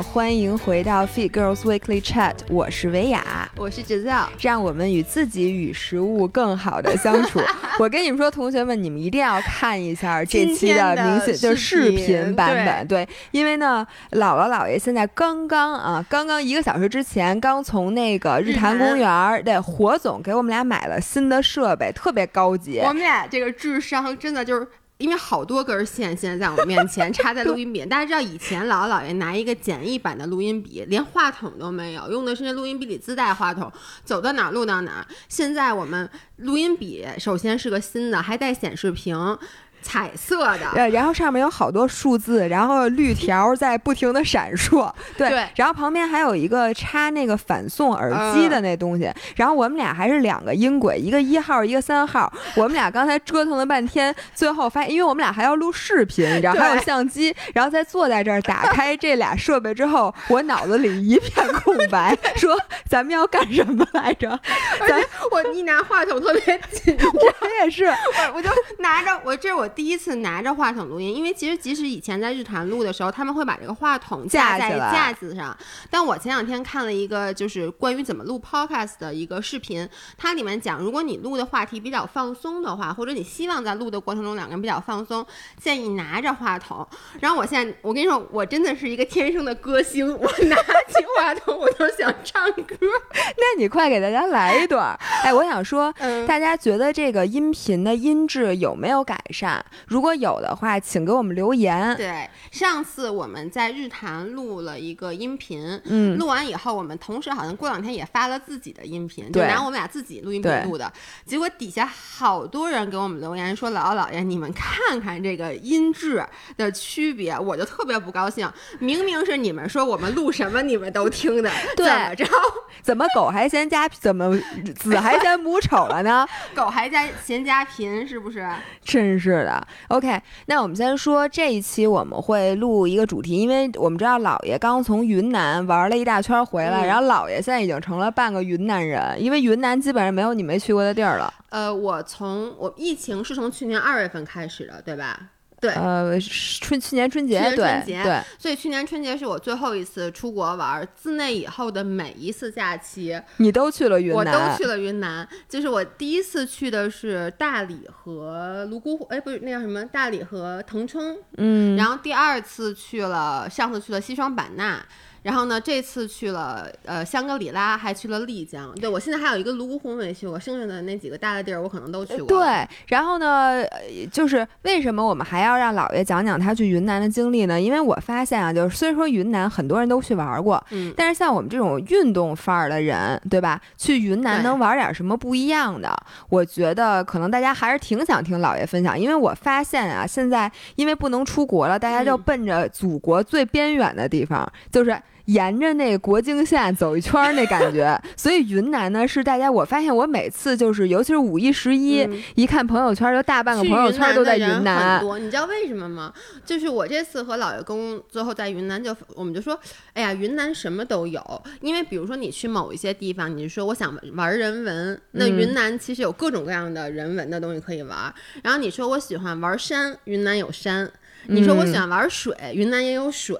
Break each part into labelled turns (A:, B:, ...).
A: 好，欢迎回到 Fit Girls Weekly Chat，我是维雅，
B: 我是 Giselle，
A: 让我们与自己与食物更好的相处。我跟你们说，同学们，你们一定要看一下这期
B: 的
A: 明显就是视
B: 频
A: 版本，对，因为呢，姥姥姥爷现在刚刚啊，刚刚一个小时之前刚从那个日坛公园，对，火总给我们俩买了新的设备，特别高级。
B: 我们俩这个智商真的就是。因为好多根线现在在我面前插在录音笔，大家知道以前姥姥姥爷拿一个简易版的录音笔，连话筒都没有，用的是那录音笔里自带话筒，走到哪儿录到哪儿。现在我们录音笔首先是个新的，还带显示屏。彩色的，
A: 呃，然后上面有好多数字，然后绿条在不停的闪烁，对，然后旁边还有一个插那个反送耳机的那东西，然后我们俩还是两个音轨，一个一号，一个三号，我们俩刚才折腾了半天，最后发现，因为我们俩还要录视频，你知道还有相机，然后再坐在这儿打开这俩设备之后，我脑子里一片空白，说咱们要干什么来着？
B: 咱我一拿话筒特别紧张，
A: 我也是，
B: 我我就拿着，我这我。第一次拿着话筒录音，因为其实即使以前在日坛录的时候，他们会把这个话筒架在架子上。但我前两天看了一个就是关于怎么录 podcast 的一个视频，它里面讲，如果你录的话题比较放松的话，或者你希望在录的过程中两个人比较放松，建议拿着话筒。然后我现在我跟你说，我真的是一个天生的歌星，我拿起话筒我都想唱歌。
A: 那你快给大家来一段。哎，我想说，大家觉得这个音频的音质有没有改善？如果有的话，请给我们留言。
B: 对，上次我们在日坛录了一个音频，嗯，录完以后，我们同时好像过两天也发了自己的音频，就拿我们俩自己录音笔录的。结果底下好多人给我们留言说：“姥姥姥爷，你们看看这个音质的区别。”我就特别不高兴，明明是你们说我们录什么你们都听的，怎么着？
A: 怎么狗还嫌家怎么 子还嫌母丑了呢？
B: 狗还嫌嫌家贫是不是？
A: 真是的。OK，那我们先说这一期我们会录一个主题，因为我们知道姥爷刚从云南玩了一大圈回来，然后姥爷现在已经成了半个云南人，因为云南基本上没有你没去过的地儿了。
B: 呃，我从我疫情是从去年二月份开始的，对吧？对，
A: 呃，春去年春节，对对，
B: 所以去年春节是我最后一次出国玩。自那以后的每一次假期，
A: 你都去了云
B: 南，我都去了云南。就是我第一次去的是大理和泸沽湖，哎，不是那叫什么？大理和腾冲。嗯，然后第二次去了，上次去了西双版纳。然后呢，这次去了呃香格里拉，还去了丽江。对我现在还有一个泸沽湖没去过，剩下的那几个大的地儿我可能都去过。
A: 对，然后呢，就是为什么我们还要让姥爷讲讲他去云南的经历呢？因为我发现啊，就是虽然说云南很多人都去玩过，嗯，但是像我们这种运动范儿的人，对吧？去云南能玩点什么不一样的？我觉得可能大家还是挺想听姥爷分享，因为我发现啊，现在因为不能出国了，大家就奔着祖国最边远的地方，就是。沿着那个国境线走一圈那感觉，所以云南呢是大家，我发现我每次就是，尤其是五一、十一，一看朋友圈，就大半个朋友圈都在云南。
B: 很多，你知道为什么吗？就是我这次和老爷公最后在云南，就我们就说，哎呀，云南什么都有。因为比如说你去某一些地方，你说我想玩人文，那云南其实有各种各样的人文的东西可以玩。然后你说我喜欢玩山，云南有山。你说我喜欢玩水，云南也有水。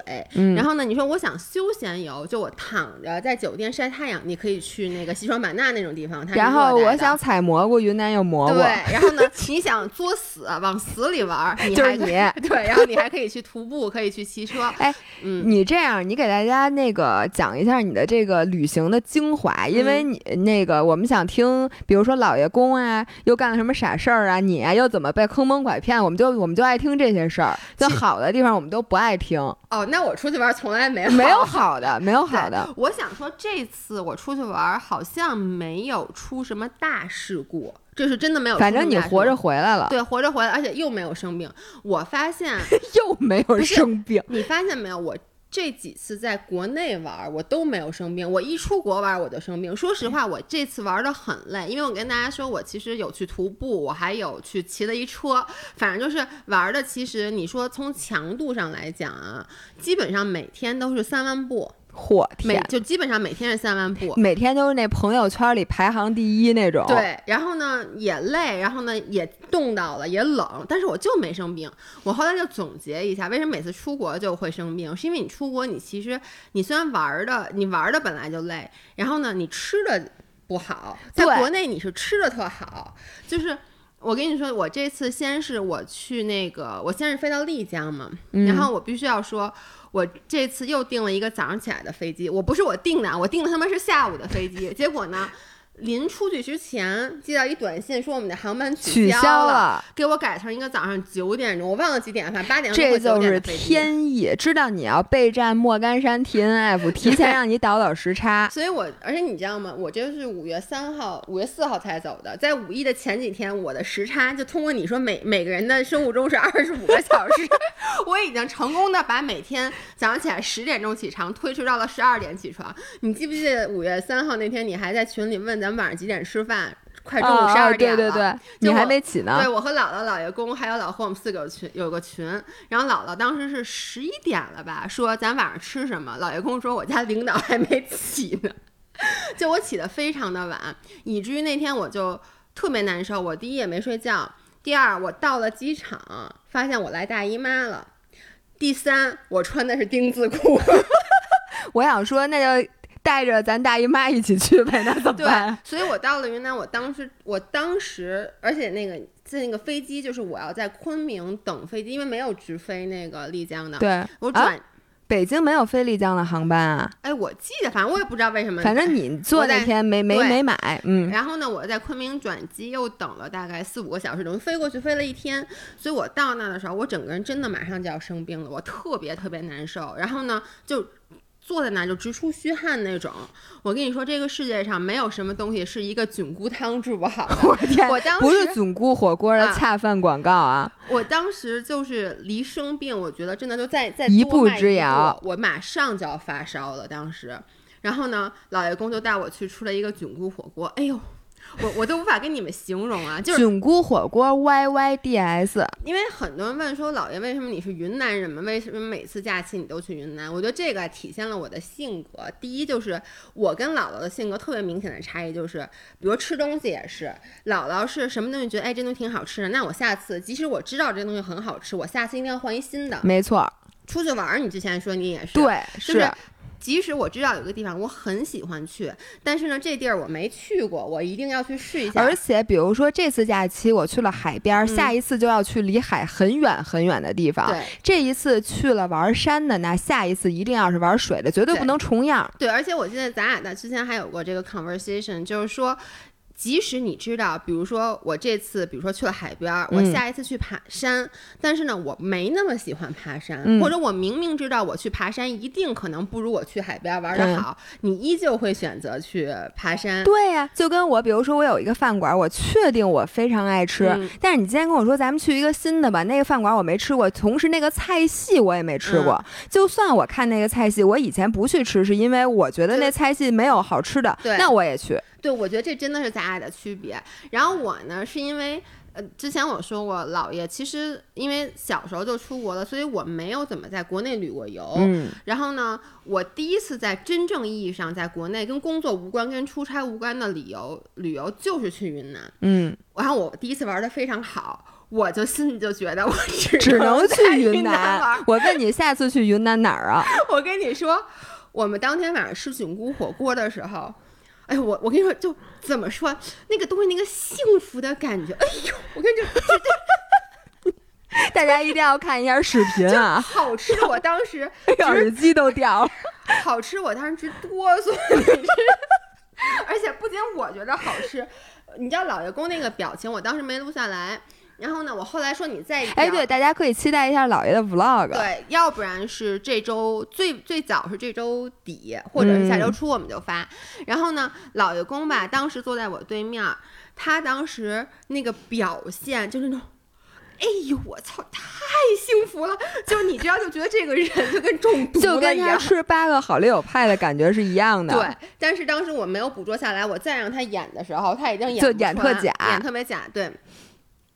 B: 然后呢，你说我想休闲游，就我躺着在酒店晒太阳，你可以去那个西双版纳那种地方。
A: 然后我想采蘑菇，云南有蘑菇。
B: 对，然后呢，你想作死，往死里玩，
A: 就是你。
B: 对，然后你还可以去徒步，可以去骑车。
A: 哎，嗯，你这样，你给大家那个讲一下你的这个旅行的精华，因为你那个我们想听，比如说老爷公啊，又干了什么傻事儿啊，你啊又怎么被坑蒙拐骗，我们就我们就爱听这些事儿。就好的地方我们都不爱听
B: 哦。那我出去玩从来没
A: 没有好的，没有好的。
B: 我想说这次我出去玩好像没有出什么大事故，这是真的没有。
A: 反正你活着回来了，
B: 对，活着回来，而且又没有生病。我发现
A: 又没有生病，
B: 你发现没有？我。这几次在国内玩，我都没有生病。我一出国玩，我就生病。说实话，我这次玩的很累，因为我跟大家说，我其实有去徒步，我还有去骑了一车，反正就是玩的。其实你说从强度上来讲啊，基本上每天都是三万步。
A: 嚯天！
B: 就基本上每天是三万步，
A: 每天都是那朋友圈里排行第一那种。
B: 对，然后呢也累，然后呢也冻到了，也冷，但是我就没生病。我后来就总结一下，为什么每次出国就会生病？是因为你出国，你其实你虽然玩的，你玩的本来就累，然后呢你吃的不好，在国内你是吃的特好，就是我跟你说，我这次先是我去那个，我先是飞到丽江嘛，然后我必须要说。我这次又订了一个早上起来的飞机，我不是我订的，我订的他妈是下午的飞机，结果呢？临出去之前接到一短信，说我们的航班
A: 取
B: 消
A: 了，
B: 给我改成一个早上九点钟，我忘了几点，反正八点
A: 这就是天意，知道你要备战莫干山 T N F，提前让你倒倒时差。
B: 所以我，而且你知道吗？我这是五月三号、五月四号才走的，在五一的前几天，我的时差就通过你说每每个人的生物钟是二十五个小时，我已经成功的把每天早上起来十点钟起床推迟到了十二点起床。你记不记得五月三号那天，你还在群里问咱？晚上几点吃饭？快中午十二点
A: 了，对对对，你还没起呢。
B: 对我和姥姥、姥爷公还有老何，我们四个群有个群。然后姥姥当时是十一点了吧，说咱晚上吃什么？姥爷公说我家领导还没起呢，就我起的非常的晚，以至于那天我就特别难受。我第一也没睡觉，第二我到了机场发现我来大姨妈了，第三我穿的是丁字裤。
A: 我想说那就。带着咱大姨妈一起去呗，那怎么办？
B: 所以我到了云南，我当时，我当时，而且那个在那个飞机，就是我要在昆明等飞机，因为没有直飞那个丽江的。
A: 对，
B: 我转
A: 北京没有飞丽江的航班啊。
B: 哎，我记得，反正我也不知道为什么。
A: 反正你坐那天没没没买，嗯。
B: 然后呢，我在昆明转机又等了大概四五个小时，等于飞过去飞了一天。所以我到那的时候，我整个人真的马上就要生病了，我特别特别难受。然后呢，就。坐在那就直出虚汗那种，我跟你说，这个世界上没有什么东西是一个菌菇汤治不好的。
A: 我天，
B: 我当
A: 时不是菌菇火锅的恰饭广告啊！
B: 我当时就是离生病，我觉得真的就在在
A: 一
B: 步
A: 之遥，
B: 我马上就要发烧了。当时，然后呢，老爷公就带我去吃了一个菌菇火锅，哎呦。我我都无法跟你们形容啊，就是
A: 菌菇火锅 Y Y D S。
B: 因为很多人问说，老爷为什么你是云南人嘛？为什么每次假期你都去云南？我觉得这个体现了我的性格。第一就是我跟姥姥的性格特别明显的差异，就是比如吃东西也是，姥姥是什么东西觉得哎这东西挺好吃的，那我下次即使我知道这东西很好吃，我下次一定要换一新的。
A: 没错，
B: 出去玩儿你之前说你也是，
A: 对，
B: 是。即使我知道有个地方我很喜欢去，但是呢，这地儿我没去过，我一定要去试一下。
A: 而且，比如说这次假期我去了海边，下一次就要去离海很远很远的地方。
B: 对，
A: 这一次去了玩山的，那下一次一定要是玩水的，绝对不能重样。
B: 对，而且我记得咱俩的之前还有过这个 conversation，就是说。即使你知道，比如说我这次，比如说去了海边，我下一次去爬山，但是呢，我没那么喜欢爬山，或者我明明知道我去爬山一定可能不如我去海边玩的好，你依旧会选择去爬山。
A: 对呀，就跟我，比如说我有一个饭馆，我确定我非常爱吃，但是你今天跟我说咱们去一个新的吧，那个饭馆我没吃过，同时那个菜系我也没吃过。就算我看那个菜系，我以前不去吃，是因为我觉得那菜系没有好吃的，那我也去。
B: 对，我觉得这真的是咱俩的区别。然后我呢，是因为呃，之前我说过，姥爷其实因为小时候就出国了，所以我没有怎么在国内旅过游。
A: 嗯。
B: 然后呢，我第一次在真正意义上在国内跟工作无关、跟出差无关的旅游，旅游就是去云南。
A: 嗯。
B: 然后我第一次玩的非常好，我就心里就觉得我
A: 只
B: 能
A: 去
B: 云
A: 南玩。我问你，下次去云南哪儿啊？
B: 我跟你说，我们当天晚上吃菌菇火锅的时候。哎，我我跟你说，就怎么说那个东西，那个幸福的感觉。哎呦，我跟你说，
A: 大家一定要看一下视频啊！
B: 好吃，我当时
A: 耳机都掉了。
B: 好吃，我当时直哆嗦。而且不仅我觉得好吃，你知道老爷公那个表情，我当时没录下来。然后呢，我后来说你再
A: 哎，对，大家可以期待一下姥爷的 vlog。
B: 对，要不然是这周最最早是这周底，或者是下周初我们就发。然后呢，老爷公吧，当时坐在我对面，他当时那个表现就是那种，哎呦我操，太幸福了！就你知道，就觉得这个人就跟中毒一样
A: 就跟他吃八个好丽友派的感觉是一样的。
B: 对，但是当时我没有捕捉下来，我再让他演的时候，他已经演
A: 就演特假，
B: 演特别假。对。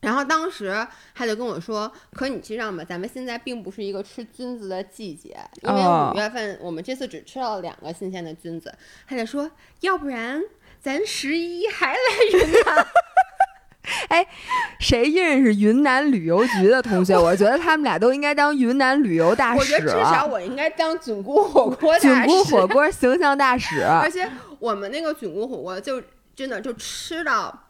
B: 然后当时他就跟我说：“可你知道吗？咱们现在并不是一个吃菌子的季节，因为
A: 哦
B: 五月份我们这次只吃到了两个新鲜的菌子。”他就说：“要不然咱十一还来云南？”
A: 哎谁认识云南旅游局的同学？我觉得他们俩都应该当云南旅游大使
B: 我觉得至少。我应该当菌菇火锅大使。
A: 菌菇火锅形象大使，
B: 而且我们那个菌菇火锅就真的就吃到。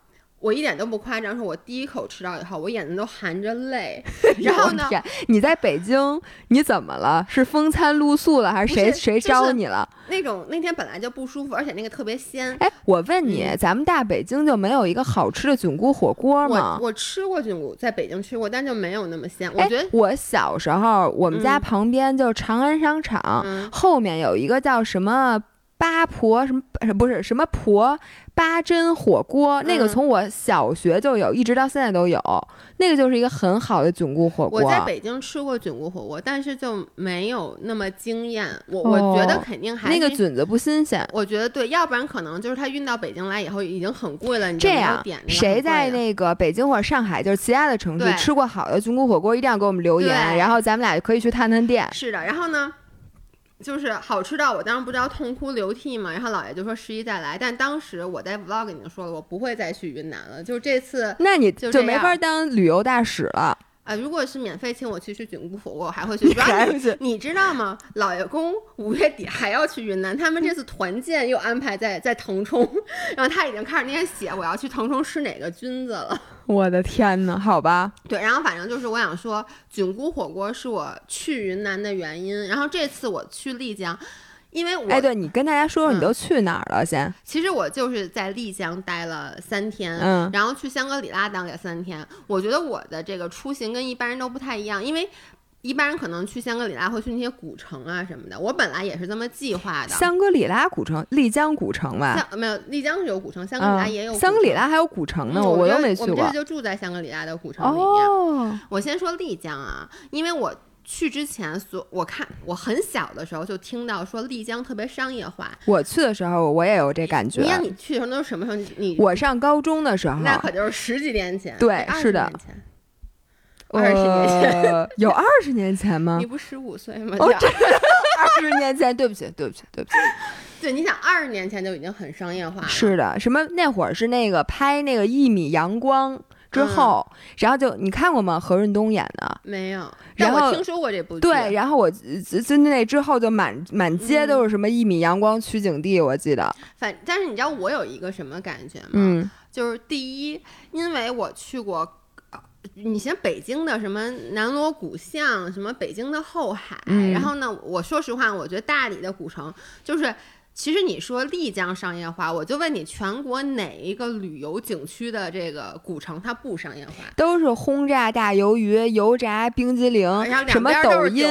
B: 我一点都不夸张，说我第一口吃到以后，我眼睛都含着泪。然后呢
A: 你在北京你怎么了？是风餐露宿了，还是谁
B: 是
A: 谁招你了？
B: 那种那天本来就不舒服，而且那个特别鲜。
A: 哎，我问你，
B: 嗯
A: 咱们大北京就没有一个好吃的菌菇火锅吗？
B: 我吃过菌菇，在北京吃过，但就没有那么鲜。我
A: 哎
B: 觉得，
A: 我小时候，我们家
B: 嗯
A: 旁边就是长安商场，
B: 嗯，
A: 后面有一个叫什么八婆什么呃不是什么婆八珍火锅，那个
B: 嗯
A: 从我小学就有，一直到现在都有。那个就是一个很好的菌菇火锅。
B: 我在北京吃过菌菇火锅，但是就没有那么惊艳。我我觉得
A: 哦
B: 肯定还
A: 那个菌子不新鲜。
B: 我觉得对，要不然可能就是它运到北京来以后已经很贵了，你就没有
A: 这样
B: 点
A: 谁在那个北京或者上海，就是其他的城市吃过好的菌菇火锅，一定要给我们留言，然后咱们俩可以去探探店。
B: 是的，然后呢，就是好吃到我当时不知道痛哭流涕嘛，然后姥爷就说十一再来，但当时我在 vlog 已经说了，我不会再去云南了，就这次
A: 那你
B: 就
A: 就没法当旅游大使了。
B: 啊、如果是免费请我去吃菌菇火锅，我还会去。
A: 你
B: 主要你
A: 还会去
B: 你知道吗？老爷公五月底还要去云南，他们这次团建又安排在在腾冲，然后他已经开始那天写我要去腾冲吃哪个菌子了。
A: 我的天呐，好吧，
B: 对，然后反正就是我想说，菌菇火锅是我去云南的原因。然后这次我去丽江，因为我
A: 哎，对你跟大家说说你
B: 嗯
A: 都去哪儿了先？
B: 其实我就是在丽江待了三天，
A: 嗯
B: 然后去香格里拉待了三天。我觉得我的这个出行跟一般人都不太一样，因为一般人可能去香格里拉会去那些古城啊什么的，我本来也是这么计划的。
A: 香格里拉古城、丽江古城吧。
B: 香没有丽江是有古城，香格里拉
A: 嗯
B: 也有古城、
A: 香格里拉还有古城呢，
B: 嗯
A: 我
B: 我
A: 都没去过
B: 我们这次。就住在香格里拉的古城里面。
A: 哦，
B: 我先说丽江啊，因为我去之前所我看我很小的时候就听到说丽江特别商业化。
A: 我去的时候我也有这感觉
B: 你。让你去的时候都是什么时候？你你
A: 我上高中的时候，
B: 那可就是十几年前，
A: 对
B: 哎
A: 是的
B: 20年前二十年前，
A: 呃，有二十年前吗
B: 你？不十五岁吗？
A: 哦
B: 对
A: 二十年前，对不起，对不起，对不起。
B: 对，你想二十年前就已经很商业化了，
A: 是的，什么那会儿是那个拍那个一米阳光之
B: 嗯
A: 后，然后就你看过吗？何润东演的。
B: 没有？
A: 然后
B: 但我听说过这部剧，
A: 对，然后我就就那之后就满满街
B: 嗯
A: 都是什么一米阳光取景地，我记得。
B: 反但是你知道我有一个什么感觉吗？
A: 嗯，
B: 就是第一，因为我去过。呃你像北京的什么南锣鼓巷，什么北京的后海，
A: 嗯
B: 然后呢，我说实话，我觉得大理的古城就是，其实你说丽江商业化，我就问你，全国哪一个旅游景区的这个古城它不商业化？
A: 都是轰炸大鱿鱼、油炸冰激凌，什么抖音，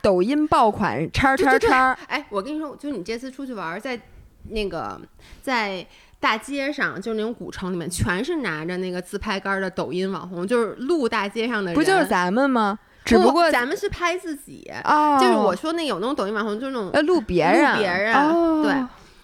A: 抖音爆款叉叉叉。
B: 哎，我跟你说，就你这次出去玩儿，在那个在大街上，就是那种古城里面，全是拿着那个自拍杆儿的抖音网红，就是路大街上的人，
A: 不就是咱们吗？只不过
B: 咱们是拍自己，
A: 哦，
B: 就是我说那有那种抖音网红，就是那种
A: 呃录别人，
B: 录别人
A: 哦、
B: 对。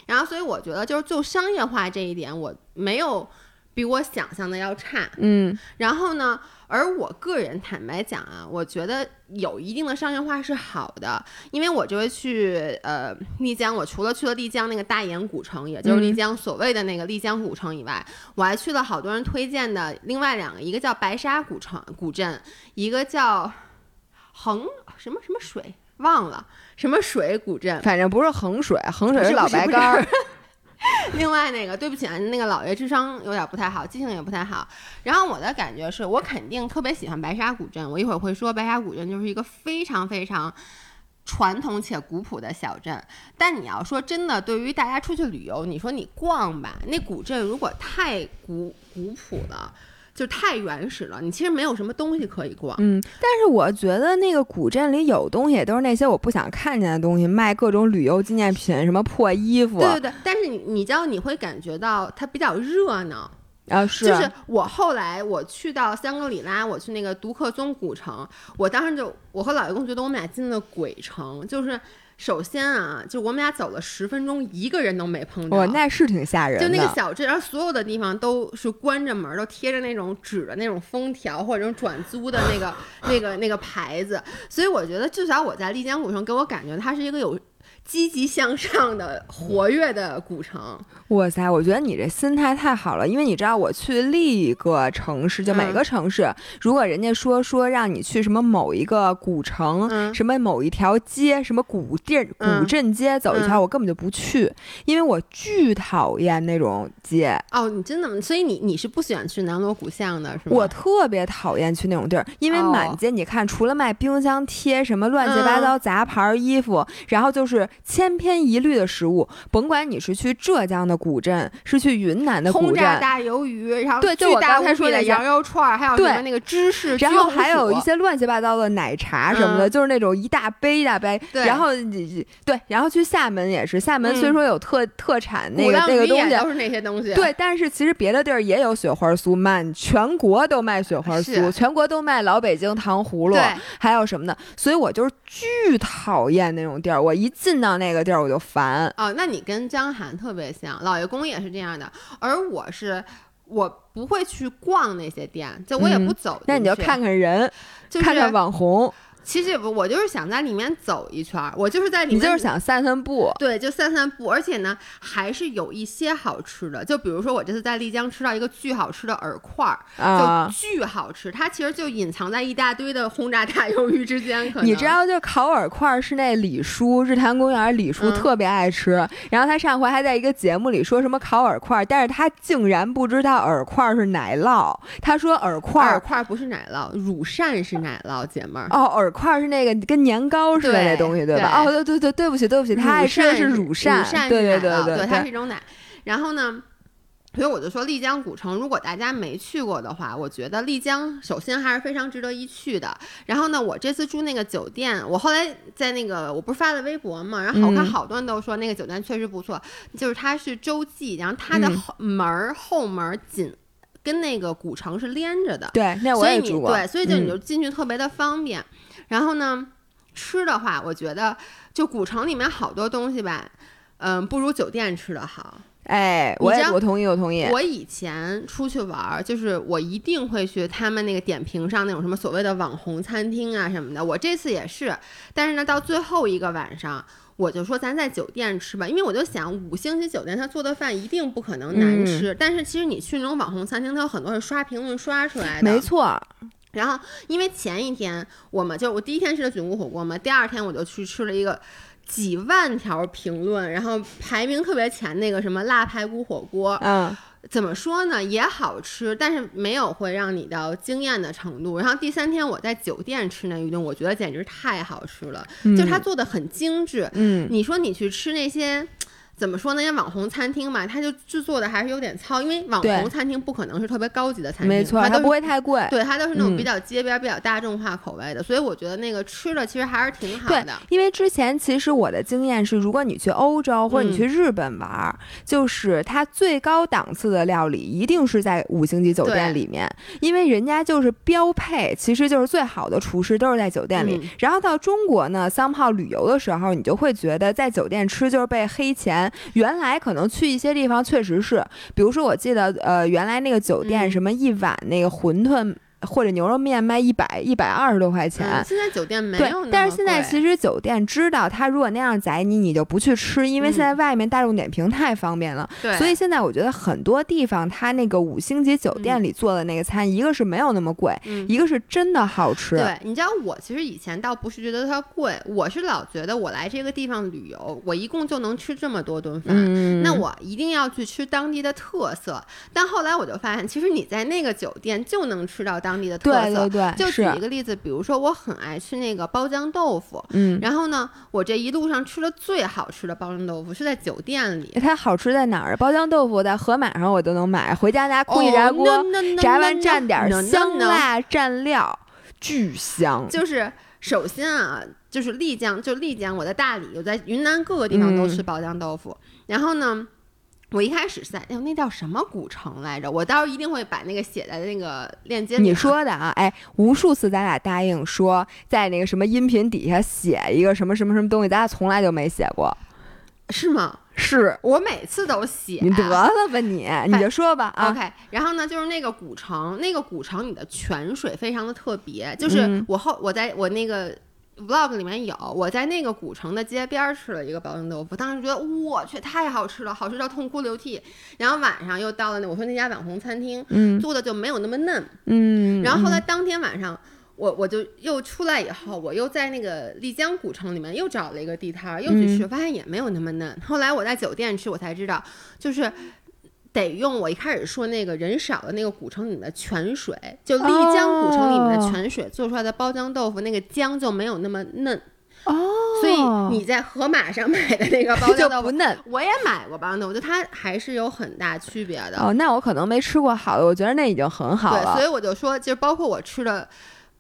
B: 然后所以我觉得就是就商业化这一点，我没有比我想象的要差。
A: 嗯。
B: 然后呢，而我个人坦白讲啊，我觉得有一定的商业化是好的，因为我这回去呃丽江，我除了去了丽江那个大研古城，也就是丽
A: 嗯
B: 江所谓的那个丽江古城以外，我还去了好多人推荐的另外两个，一个叫白沙古城古镇，一个叫衡什么什么水忘了什么水古镇，
A: 反正不是衡水，衡水
B: 是
A: 老白干儿。
B: 另外那个，对不起啊，那个老爷智商有点不太好，记性也不太好。然后我的感觉是我肯定特别喜欢白沙古镇，我一会儿会说白沙古镇就是一个非常非常传统且古朴的小镇。但你要说真的，对于大家出去旅游，你说你逛吧，那古镇如果太古古朴了。就太原始了，你其实没有什么东西可以逛。
A: 嗯，但是我觉得那个古镇里有东西，都是那些我不想看见的东西，卖各种旅游纪念品，什么破衣服，
B: 对对对，但是你你知道你会感觉到它比较热闹，
A: 啊是，
B: 就是我后来我去到香格里拉，我去那个独克宗古城，我当时就我和老爷公觉得我们俩进了鬼城，就是首先啊，就我们俩走了十分钟，一个人都没碰到。
A: 哇，那是挺吓人的。
B: 就那个小镇，然后所有的地方都是关着门，都贴着那种纸的那种封条或者那种转租的那个那个那个牌子。所以我觉得，至少我在丽江古城给我感觉，它是一个有。积极向上的、活跃的古城，
A: 哇塞！我觉得你这心态太好了，因为你知道，我去另一个城市，就每个城市，如果人家说说让你去什么某一个古城，什么某一条街，什么古地、古镇街走一圈，我根本就不去，因为我巨讨厌那种街。
B: 哦，你真的？所以你你是不喜欢去南锣鼓巷的，是吗？
A: 我特别讨厌去那种地儿，因为满街你看，除了卖冰箱贴、什么乱七八糟杂牌衣服，然后就是。千篇一律的食物，甭管你是去浙江的古镇，是去云南的古镇，
B: 轰炸大鱿鱼，然后
A: 对，就我刚才说
B: 的羊肉串，还有什么那个芝士，
A: 然后还有一些乱七八糟的奶茶什么的，就是那种一大杯一大杯。然后对，然后去厦门也是，厦门虽说有特特产那个那个东西，
B: 都是那些东西。
A: 对，但是其实别的地儿也有雪花酥，满全国都卖雪花酥，全国都卖老北京糖葫芦，还有什么的。所以我就是巨讨厌那种地儿，我一进到。到那个地儿我就烦
B: 哦，那你跟江涵特别像，老爷公也是这样的，而我是我不会去逛那些店，就我也不走，
A: 那你就看看人，
B: 看
A: 看网红。
B: 其实不，我就是想在里面走一圈儿，我就是在里面，
A: 你就是想散散步，
B: 对，就散散步，而且呢，还是有一些好吃的，就比如说我这次在丽江吃到一个巨好吃的饵块儿，就巨好吃，它其实就隐藏在一大堆的轰炸大鱿鱼之间。可
A: 你知道，就烤饵块儿是那李叔日坛公园李叔特别爱吃，然后他上回还在一个节目里说什么烤饵块儿，但是他竟然不知道饵块儿是奶酪，他说饵块
B: 儿饵块儿不是奶酪，乳扇是奶酪，姐们儿
A: 哦，饵。块是那个跟年糕似的那东西，
B: 对
A: 吧？哦，对对对，对不起对不起，他爱吃的是乳
B: 扇，
A: 对对
B: 对
A: 对，
B: 它是一种奶。然后呢，所以我就说丽江古城，如果大家没去过的话，我觉得丽江首先还是非常值得一去的。然后呢，我这次住那个酒店，我后来在那个我不是发了微博嘛，然后我看好多人都说那个酒店确实不错，就是它是洲际，然后它的门儿后门紧。跟那个古城是连着的，
A: 对，那我也住过，
B: 对，所以就你就进去特别的方便。然后呢，吃的话，我觉得就古城里面好多东西吧，嗯，不如酒店吃的好。
A: 哎，我也我同意，我同意。
B: 我以前出去玩，就是我一定会去他们那个点评上那种什么所谓的网红餐厅啊什么的。我这次也是，但是呢，到最后一个晚上。我就说咱在酒店吃吧，因为我就想五星级酒店他做的饭一定不可能难吃。但是其实你去那种网红餐厅，它有很多是刷评论刷出来的。
A: 没错。
B: 然后因为前一天我们就我第一天吃的菌菇火锅嘛，第二天我就去吃了一个几万条评论，然后排名特别前那个什么辣排骨火锅。
A: 嗯。
B: 怎么说呢？也好吃，但是没有会让你到惊艳的程度。然后第三天我在酒店吃那一顿，我觉得简直太好吃了，就它做的很精致。
A: 嗯，
B: 你说你去吃那些。怎么说呢？因为网红餐厅嘛，它就制作的还是有点糙。因为网红餐厅不可能是特别高级的餐厅，
A: 没错，
B: 它
A: 不会太贵。
B: 对，它都是那种比较街边、比较大众化口味的。所以我觉得那个吃的其实还是挺好的。
A: 因为之前其实我的经验是，如果你去欧洲或者你去日本玩，就是它最高档次的料理一定是在五星级酒店里面，因为人家就是标配，其实就是最好的厨师都是在酒店里。然后到中国呢，桑炮旅游的时候，你就会觉得在酒店吃就是被黑钱。原来可能去一些地方确实是，比如说我记得，呃，原来那个酒店什么一碗那个馄饨。或者牛肉面卖一百一百二十多块钱，
B: 现在酒店没有
A: 对，但是现在其实酒店知道他如果那样宰你，你就不去吃，因为现在外面大众点评太方便了。
B: 对，
A: 所以现在我觉得很多地方他那个五星级酒店里做的那个餐，一个是没有那么贵，一个是真的好吃。
B: 对，你知道我其实以前倒不是觉得它贵，我是老觉得我来这个地方旅游，我一共就能吃这么多顿饭，那我一定要去吃当地的特色。但后来我就发现，其实你在那个酒店就能吃到。当地的特
A: 色，
B: 就举一个例子，比如说我很爱吃那个包浆豆腐，
A: 嗯，
B: 然后呢，我这一路上吃的最好吃的包浆豆腐是在酒店里。
A: 它好吃在哪儿？包浆豆腐在盒马上我都能买，回家拿空气炸锅炸完蘸点香辣蘸料，巨香。
B: 就是首先啊，就是丽江，就丽江，我在大理，我在云南各个地方都吃包浆豆腐，然后呢。我一开始是在，哎呦，那叫什么古城来着？我到时候一定会把那个写在那个链接里。
A: 你说的啊，哎，无数次咱俩答应说在那个什么音频底下写一个什么什么什么东西，咱俩从来就没写过，
B: 是吗？
A: 是
B: 我每次都写。
A: 你得了吧你，你就说吧啊。
B: OK，然后呢，就是那个古城，那个古城里的泉水非常的特别，就是我后我在我那个。Vlog 里面有我在那个古城的街边吃了一个包子豆腐，当时觉得我去太好吃了，好吃到痛哭流涕。然后晚上又到了那我说那家网红餐厅，
A: 嗯，
B: 做的就没有那么嫩，
A: 嗯。
B: 然后后来当天晚上，我我就又出来以后，我又在那个丽江古城里面又找了一个地摊又去吃，发现也没有那么嫩。后来我在酒店吃，我才知道就是。得用我一开始说那个人少的那个古城里面的泉水，就丽江古城里面的泉水做出来的包浆豆腐，那个浆就没有那么嫩
A: 哦。
B: 所以你在盒马上买的那个包浆豆腐
A: 嫩，
B: 我也买过包浆豆腐，就它还是有很大区别的。
A: 哦，那我可能没吃过好的，我觉得那已经很好
B: 了。对，所以我就说，就是包括我吃的。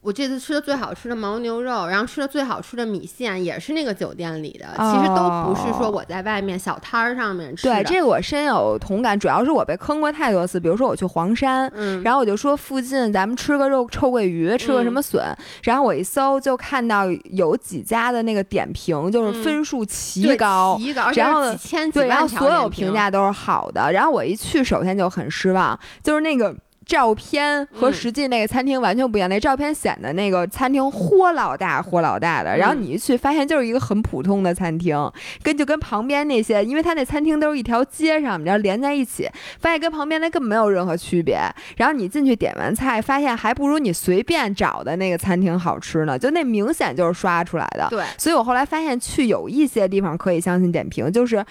B: 我这次吃的最好吃的牦牛肉，然后吃的最好吃的米线也是那个酒店里的，其实都不是说我在外面小摊儿上面吃
A: 的。对，这个我深有同感，主要是我被坑过太多次。比如说我去黄山，
B: 嗯，
A: 然后我就说附近咱们吃个肉臭鳜鱼，吃个什么笋，然后我一搜就看到有几家的那个点评就是分数奇高，
B: 奇高，
A: 然后
B: 几千
A: 对，然后所有评价都是好的。然后我一去，首先就很失望，就是那个。照片和实际那个餐厅完全不一样，那照片显得那个餐厅豁老大豁老大的，然后你一去发现就是一个很普通的餐厅，跟就跟旁边那些，因为它那餐厅都是一条街上，你知道连在一起，发现跟旁边那根本没有任何区别。然后你进去点完菜，发现还不如你随便找的那个餐厅好吃呢，就那明显就是刷出来的。
B: 对，
A: 所以我后来发现去有一些地方可以相信点评，就是。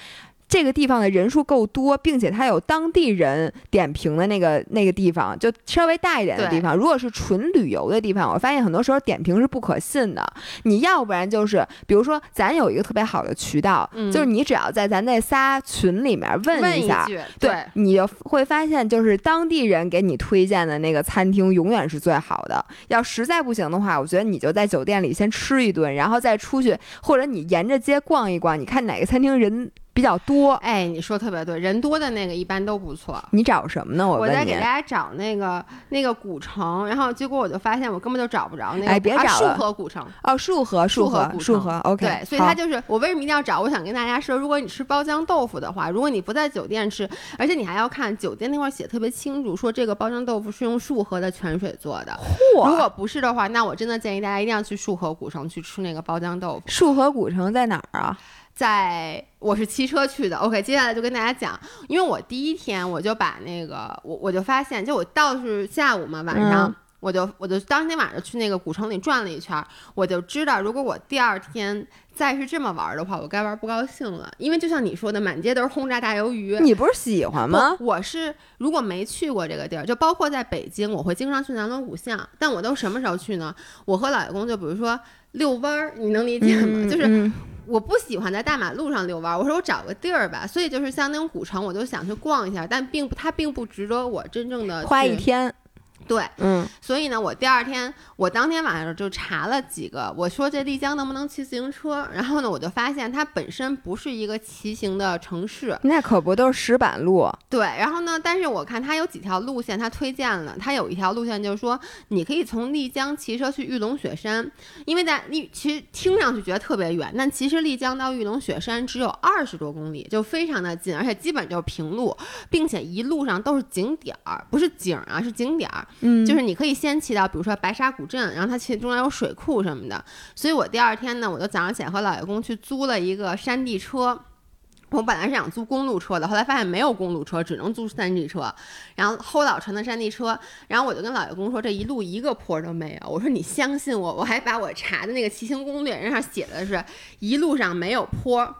A: 这个地方的人数够多，并且它有当地人点评的那个那个地方，就稍微大一点的地方。如果是纯旅游的地方，我发现很多时候点评是不可信的。你要不然就是，比如说咱有一个特别好的渠道，就是你只要在咱那仨群里面问
B: 一
A: 下，对，你就会发现就是当地人给你推荐的那个餐厅永远是最好的。要实在不行的话，我觉得你就在酒店里先吃一顿，然后再出去，或者你沿着街逛一逛，你看哪个餐厅人。比较多，
B: 哎，你说特别对，人多的那个一般都不错。
A: 你找什么呢？我
B: 我在给大家找那个那个古城，然后结果我就发现我根本就找不着那个。
A: 哎，别找了。
B: 束河古城
A: 哦，束河，束河，束河。OK。
B: 对，所以它就是我为什么一定要找？我想跟大家说，如果你吃包浆豆腐的话，如果你不在酒店吃，而且你还要看酒店那块写特别清楚，说这个包浆豆腐是用束河的泉水做的。
A: 嚯！
B: 如果不是的话，那我真的建议大家一定要去束河古城去吃那个包浆豆腐。
A: 束河古城在哪儿啊？
B: 在我是骑车去的，OK，接下来就跟大家讲，因为我第一天我就把那个我我就发现，就我到是下午嘛，晚上我就我就当天晚上去那个古城里转了一圈，我就知道如果我第二天再是这么玩的话，我该玩不高兴了，因为就像你说的，满街都是轰炸大鱿鱼，
A: 你不是喜欢吗？
B: 我是如果没去过这个地儿，就包括在北京，我会经常去南锣鼓巷，但我都什么时候去呢？我和老公就比如说遛弯儿，你能理解吗？就是。我不喜欢在大马路上遛弯，我说我找个地儿吧，所以就是像那种古城，我就想去逛一下，但并不，它并不值得我真正的
A: 花一天。
B: 对，
A: 嗯，
B: 所以呢，我第二天，我当天晚上就查了几个，我说这丽江能不能骑自行车？然后呢，我就发现它本身不是一个骑行的城市，
A: 那可不都是石板路。
B: 对，然后呢，但是我看它有几条路线，它推荐了，它有一条路线就是说，你可以从丽江骑车去玉龙雪山，因为在丽其实听上去觉得特别远，但其实丽江到玉龙雪山只有二十多公里，就非常的近，而且基本就是平路，并且一路上都是景点儿，不是景啊，是景点儿。就是你可以先骑到，比如说白沙古镇，然后它其中间有水库什么的。所以我第二天呢，我就早上起来和老爷公去租了一个山地车。我本来是想租公路车的，后来发现没有公路车，只能租山地车。然后齁老沉的山地车，然后我就跟老爷公说，这一路一个坡都没有。我说你相信我，我还把我查的那个骑行攻略，人上写的是一路上没有坡。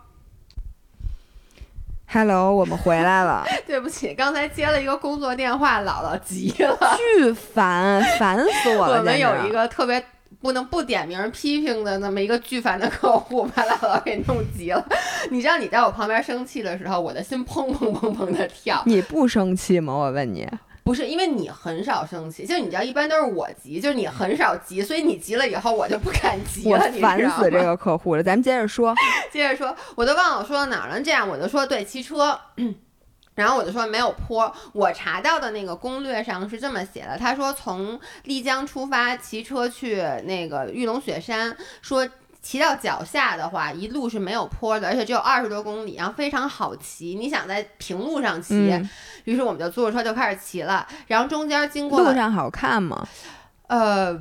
A: Hello，我们回来了。
B: 对不起，刚才接了一个工作电话，姥姥 急了，
A: 巨烦，烦死我了。
B: 我们有一个特别不能不点名批评的那么一个巨烦的客户，把姥姥给弄急了。你知道你在我旁边生气的时候，我的心砰砰砰砰的跳。
A: 你不生气吗？我问你。
B: 不是因为你很少生气，就你知道，一般都是我急，就是你很少急，所以你急了以后，我就不敢 急了。
A: 我烦死这个客户了。咱们接着说，
B: 接着说，我都忘了我说到哪儿了。这样我就说，对，骑车，然后我就说没有坡，我查到的那个攻略上是这么写的，他说从丽江出发骑车去那个玉龙雪山，说骑到脚下的话，一路是没有坡的，而且只有二十多公里，然后非常好骑。你想在平路上骑，于是我们就坐着车就开始骑了，然后中间经过
A: 路上好看吗？
B: 呃。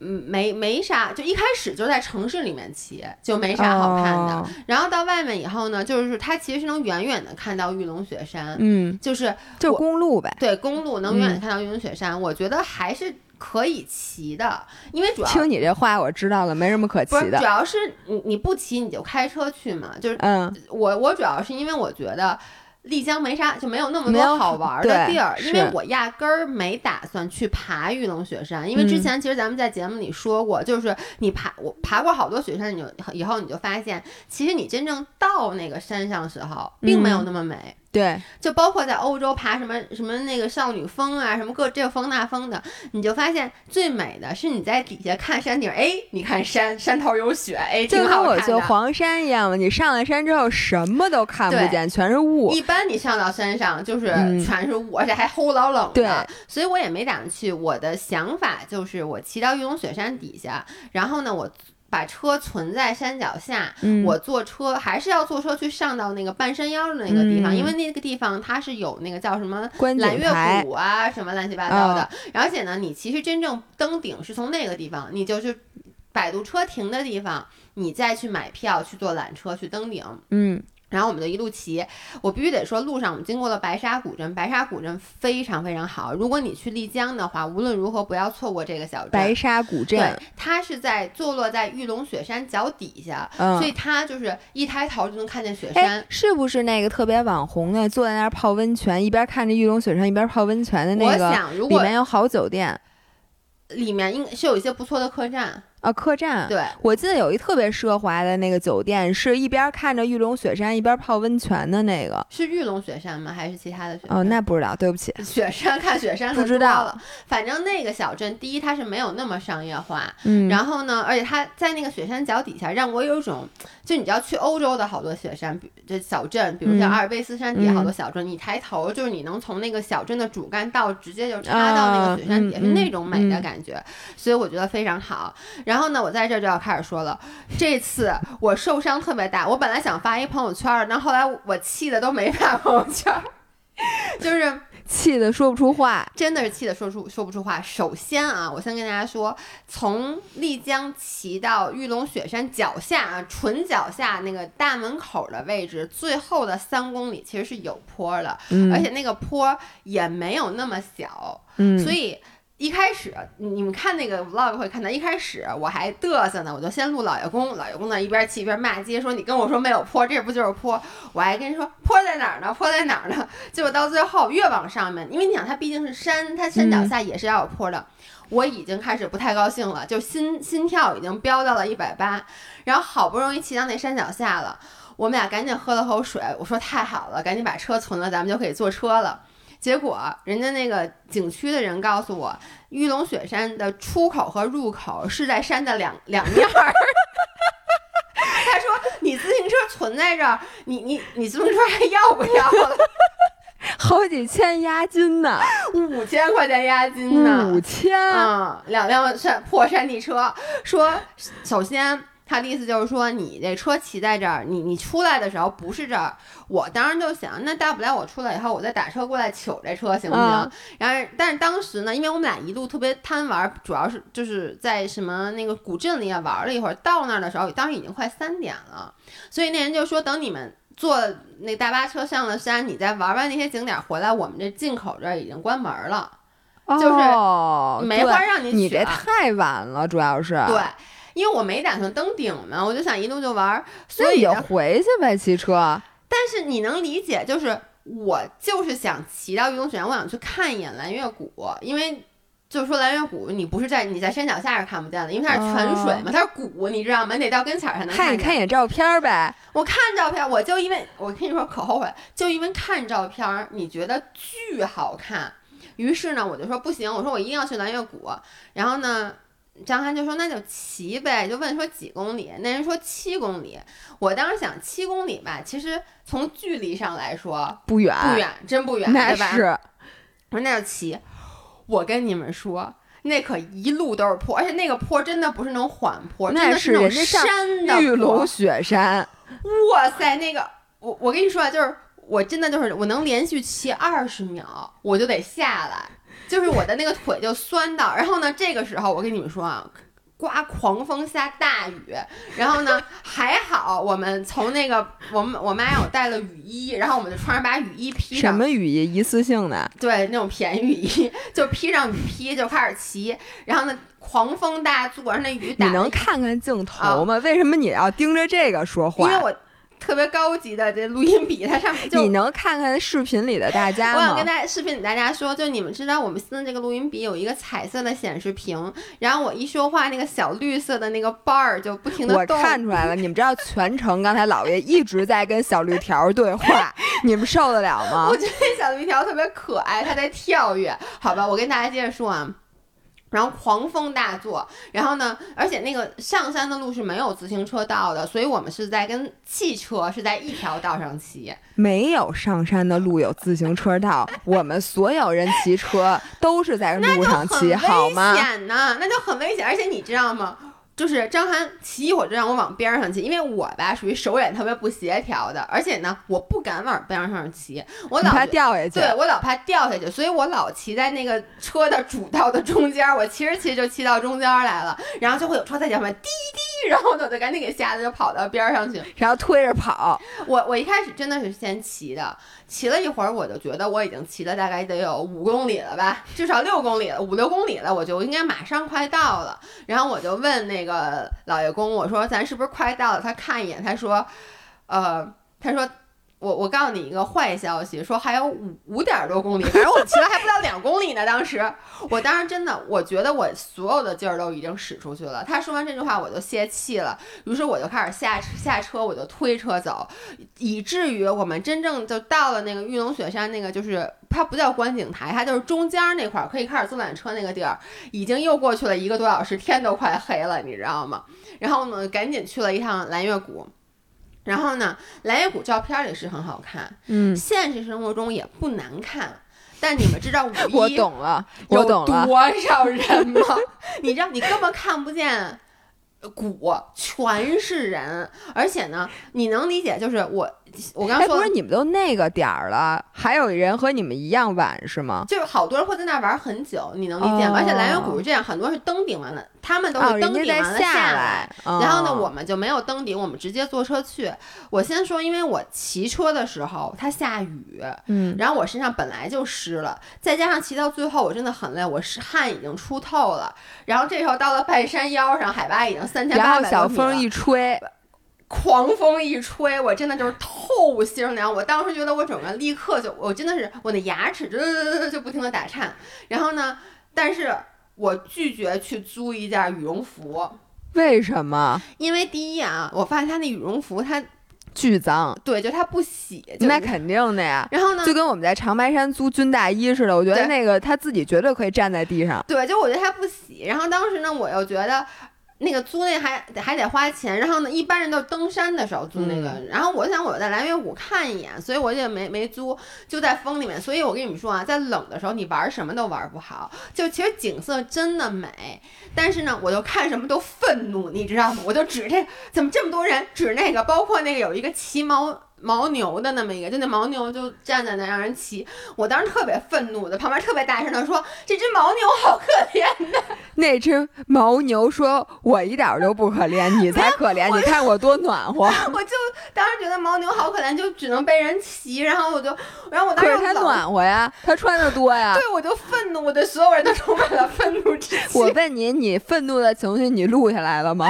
B: 嗯，没没啥，就一开始就在城市里面骑，就没啥好看的。然后到外面以后呢，就是它其实是能远远的看到玉龙雪山，
A: 嗯，
B: 就是
A: 就公路呗。
B: 对，公路能远远看到玉龙雪山，我觉得还是可以骑的，因为主要
A: 听你这话我知道了，没什么可骑的。
B: 主要是你你不骑你就开车去嘛，就是嗯，我我主要是因为我觉得。丽江没啥，就没有那么多好玩的地儿，因为我压根儿没打算去爬玉龙雪山，因为之前其实咱们在节目里说过，就是你爬我爬过好多雪山，你就以后你就发现，其实你真正到那个山上的时候，并没有那么美。
A: 对，
B: 就包括在欧洲爬什么什么那个少女峰啊，什么各这峰那峰的，你就发现最美的是你在底下看山顶，哎，你看山山头有雪，哎，
A: 就跟我去黄山一样嘛。你上了山之后什么都看不见，全是雾。
B: 一般你上到山上就是全是雾，而且还齁老冷的。
A: 对，
B: 所以我也没打算去。我的想法就是我骑到玉龙雪山底下，然后呢，我。把车存在山脚下，我坐车还是要坐车去上到那个半山腰的那个地方，因为那个地方它是有那个叫什么蓝月谷啊，什么乱七八糟的。而且呢，你其实真正登顶是从那个地方，你就是摆渡车停的地方，你再去买票去坐缆车去登顶。
A: 嗯。
B: 然后我们就一路骑，我必须得说，路上我们经过了白沙古镇，白沙古镇非常非常好。如果你去丽江的话，无论如何不要错过这个小镇。
A: 白沙古镇，
B: 对，它是在坐落在玉龙雪山脚底下，所以它就是一抬头就能看见雪山。
A: 是不是那个特别网红的，坐在那儿泡温泉，一边看着玉龙雪山一边泡温泉的那个？
B: 我想，如果
A: 里面有好酒店，
B: 里面应该是有一些不错的客栈。
A: 啊，客栈。
B: 对，
A: 我记得有一特别奢华的那个酒店，是一边看着玉龙雪山，一边泡温泉的那个。
B: 是玉龙雪山吗？还是其他的雪？哦，
A: 那不知道，对不起。
B: 雪山看雪山
A: 不知道
B: 了。反正那个小镇，第一它是没有那么商业化，嗯。然后呢，而且它在那个雪山脚底下，让我有一种，就你知道去欧洲的好多雪山，比这小镇，比如像阿尔卑斯山底下好多小镇，你抬头就是你能从那个小镇的主干道直接就插到那个雪山底下，是那种美的感觉。所以我觉得非常好。然后呢，我在这就。要开始说了，这次我受伤特别大，我本来想发一朋友圈，但后来我气的都没发朋友圈，就是
A: 气的说不出话，
B: 真的是气的说出说不出话。首先啊，我先跟大家说，从丽江骑到玉龙雪山脚下啊，纯脚下那个大门口的位置，最后的三公里其实是有坡的，而且那个坡也没有那么小，所以。一开始你们看那个 vlog 会看到，一开始我还嘚瑟呢，我就先录老爷公，老爷公呢一边骑一边骂街，说你跟我说没有坡，这不就是坡？我还跟人说坡在哪儿呢？坡在哪儿呢？结果到最后越往上面，因为你想它毕竟是山，它山脚下也是要有坡的，我已经开始不太高兴了，就心心跳已经飙到了一百八，然后好不容易骑到那山脚下了，我们俩赶紧喝了口水，我说太好了，赶紧把车存了，咱们就可以坐车了。结果，人家那个景区的人告诉我，玉龙雪山的出口和入口是在山的两两面儿。他说：“你自行车存在这儿，你你你自行车还要不要了？
A: 好几千押金呢，
B: 五千块钱押金呢，
A: 五千
B: 啊，两辆山破山地车。说首先。”他的意思就是说，你这车骑在这儿，你你出来的时候不是这儿，我当时就想，那大不了我出来以后，我再打车过来取这车，行不行？然后，但是当时呢，因为我们俩一路特别贪玩，主要是就是在什么那个古镇里也玩了一会儿，到那儿的时候，当时已经快三点了，所以那人就说，等你们坐那大巴车上了山，你再玩完那些景点回来，我们这进口这儿已经关门了，就是没法让
A: 你
B: 取。
A: 你这太晚了，主要是
B: 对。因为我没打算登顶嘛，我就想一路就玩，所以
A: 就回去呗，骑车。
B: 但是你能理解，就是我就是想骑到玉龙雪山，我想去看一眼蓝月谷，因为就是说蓝月谷，你不是在你在山脚下是看不见的，因为它是泉水嘛，它是谷，你知道吗？你得到跟前才能看。
A: 看看眼照片呗，
B: 我看照片，我就因为我跟你说可后悔，就因为看照片，你觉得巨好看，于是呢，我就说不行，我说我一定要去蓝月谷，然后呢。张翰就说那就骑呗，就问说几公里，那人说七公里。我当时想七公里吧，其实从距离上来说
A: 不远，
B: 不远，真不远，
A: 那是。
B: 我说那就骑。我跟你们说，那可一路都是坡，而且那个坡真的不是那种缓坡，
A: 那
B: 是那种山的
A: 玉龙雪山。
B: 哇塞，那个我我跟你说啊，就是我真的就是我能连续骑二十秒，我就得下来。就是我的那个腿就酸到，然后呢，这个时候我跟你们说啊，刮狂风下大雨，然后呢还好我们从那个我们我妈让我带了雨衣，然后我们就穿上把雨衣披
A: 上。什么雨衣？一次性的？
B: 对，那种便宜雨衣，就披上雨披就开始骑，然后呢狂风大作，那雨打。
A: 你能看看镜头吗？为什么你要盯着这个说话？
B: 因为我。特别高级的这录音笔，它上面就
A: 你能看看视频里的大家
B: 吗？我想跟大家视频里大家说，就你们知道我们新的这个录音笔有一个彩色的显示屏，然后我一说话，那个小绿色的那个 bar 就不停的
A: 动。我看出来了，你们知道全程刚才老爷一直在跟小绿条对话，你们受得了吗？
B: 我觉得小绿条特别可爱，它在跳跃。好吧，我跟大家接着说啊。然后狂风大作，然后呢，而且那个上山的路是没有自行车道的，所以我们是在跟汽车是在一条道上骑。
A: 没有上山的路有自行车道，我们所有人骑车都是在路上骑，好吗？
B: 危险呢，那就很危险，而且你知道吗？就是张涵骑一会儿就让我往边上骑，因为我吧属于手眼特别不协调的，而且呢我不敢往边上骑，我老
A: 怕掉下去。
B: 对我老怕掉下去，所以我老骑在那个车的主道的中间，我骑着骑着就骑到中间来了，然后就会有车在前面滴滴，然后呢我就赶紧给吓得就跑到边上去，
A: 然后推着跑。
B: 我我一开始真的是先骑的。骑了一会儿，我就觉得我已经骑了大概得有五公里了吧，至少六公里了，五六公里了，我就应该马上快到了。然后我就问那个个老爷公，我说咱是不是快到了？他看一眼，他说，呃，他说。我我告诉你一个坏消息，说还有五五点多公里，反正我骑了还不到两公里呢。当时，我当时真的，我觉得我所有的劲儿都已经使出去了。他说完这句话，我就泄气了，于是我就开始下下车，我就推车走，以至于我们真正就到了那个玉龙雪山，那个就是它不叫观景台，它就是中间那块儿可以开始坐缆车那个地儿，已经又过去了一个多小时，天都快黑了，你知道吗？然后呢，赶紧去了一趟蓝月谷。然后呢，蓝月谷照片里是很好看，嗯，现实生活中也不难看。但你们知道五 一
A: 我懂了，我懂
B: 了多少人吗？你知道，你根本看不见。谷全是人，而且呢，你能理解？就是我，我刚说
A: 不是你们都那个点儿了，还有人和你们一样晚是吗？
B: 就是好多人会在那儿玩很久，你能理解吗？而且蓝源谷是这样，很多是登顶完了，他们都是登顶完了下来，然后呢，我们就没有登顶，我们直接坐车去。我先说，因为我骑车的时候它下雨，嗯，然后我身上本来就湿了，再加上骑到最后我真的很累，我是汗已经出透了，然后这时候到了半山腰上，海拔已经。
A: 然后小风一吹，
B: 狂风一吹，我真的就是透心凉。我当时觉得我整个立刻就，我真的是我的牙齿就就不停的打颤。然后呢，但是我拒绝去租一件羽绒服。
A: 为什么？
B: 因为第一啊，我发现它那羽绒服它
A: 巨脏。
B: 对，就它不洗。
A: 那肯定的呀。
B: 然后呢，
A: 就跟我们在长白山租军大衣似的，我觉得那个他自己绝对可以站在地上。
B: 对，就我觉得他不洗。然后当时呢，我又觉得。那个租那还得还得花钱，然后呢，一般人都登山的时候租那个，然后我想我在蓝月谷看一眼，所以我也没没租，就在风里面。所以我跟你们说啊，在冷的时候你玩什么都玩不好，就其实景色真的美，但是呢，我就看什么都愤怒，你知道吗？我就指这怎么这么多人，指那个，包括那个有一个骑毛。牦牛的那么一个，就那牦牛就站在那让人骑，我当时特别愤怒的，旁边特别大声的说：“这只牦牛好可怜呐。”
A: 那只牦牛说：“我一点都不可怜，你才可怜，你看我多暖和。”
B: 我就当时觉得牦牛好可怜，就只能被人骑，然后我就，然后我当时
A: 它暖和呀，它穿的多呀。
B: 对，我就愤怒，我对所有人都充满了愤怒之气。
A: 我问你，你愤怒的情绪你录下来了吗？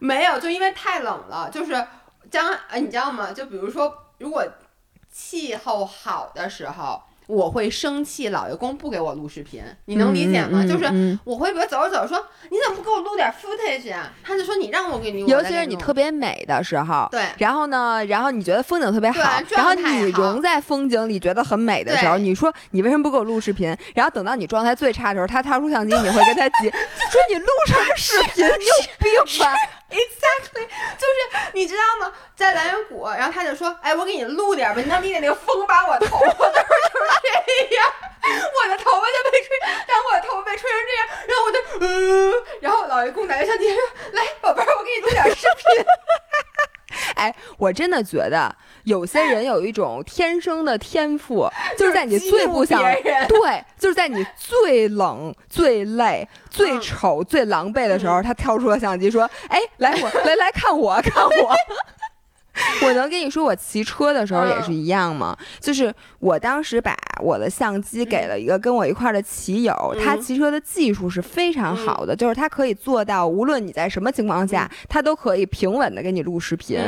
B: 没有，就因为太冷了，就是。将哎，你知道吗？就比如说，如果气候好的时候，我会生气，老爷公不给我录视频，你能理解吗？就是我会比如走着走着说，你怎么不给我录点 footage 啊？他就说你让我给你，
A: 尤其是你特别美的时候，
B: 对，
A: 然后呢，然后你觉得风景特别好，然后你融在风景里觉得很美的时候，你说你为什么不给我录视频？然后等到你状态最差的时候，他掏出相机，你会跟他急说你录什么视频？你有病吧
B: ？Exactly，就是你知道吗？在蓝源谷，然后他就说：“哎，我给你录点吧，你能理解那个风把我头发都是这样，我的头发就被吹，然后我的头发被吹成这样，然后我就嗯，然后老爷公拿着相机说：来，宝贝儿，我给你录点视频。”
A: 哎，我真的觉得有些人有一种天生的天赋，就是在你最不想 对，就是在你最冷、最累、最丑、最狼狈的时候，他挑出了相机说：“哎，来我来来看我看我。” 我能跟你说，我骑车的时候也是一样吗？就是我当时把我的相机给了一个跟我一块的骑友，他骑车的技术是非常好的，就是他可以做到无论你在什么情况下，他都可以平稳的给你录视频。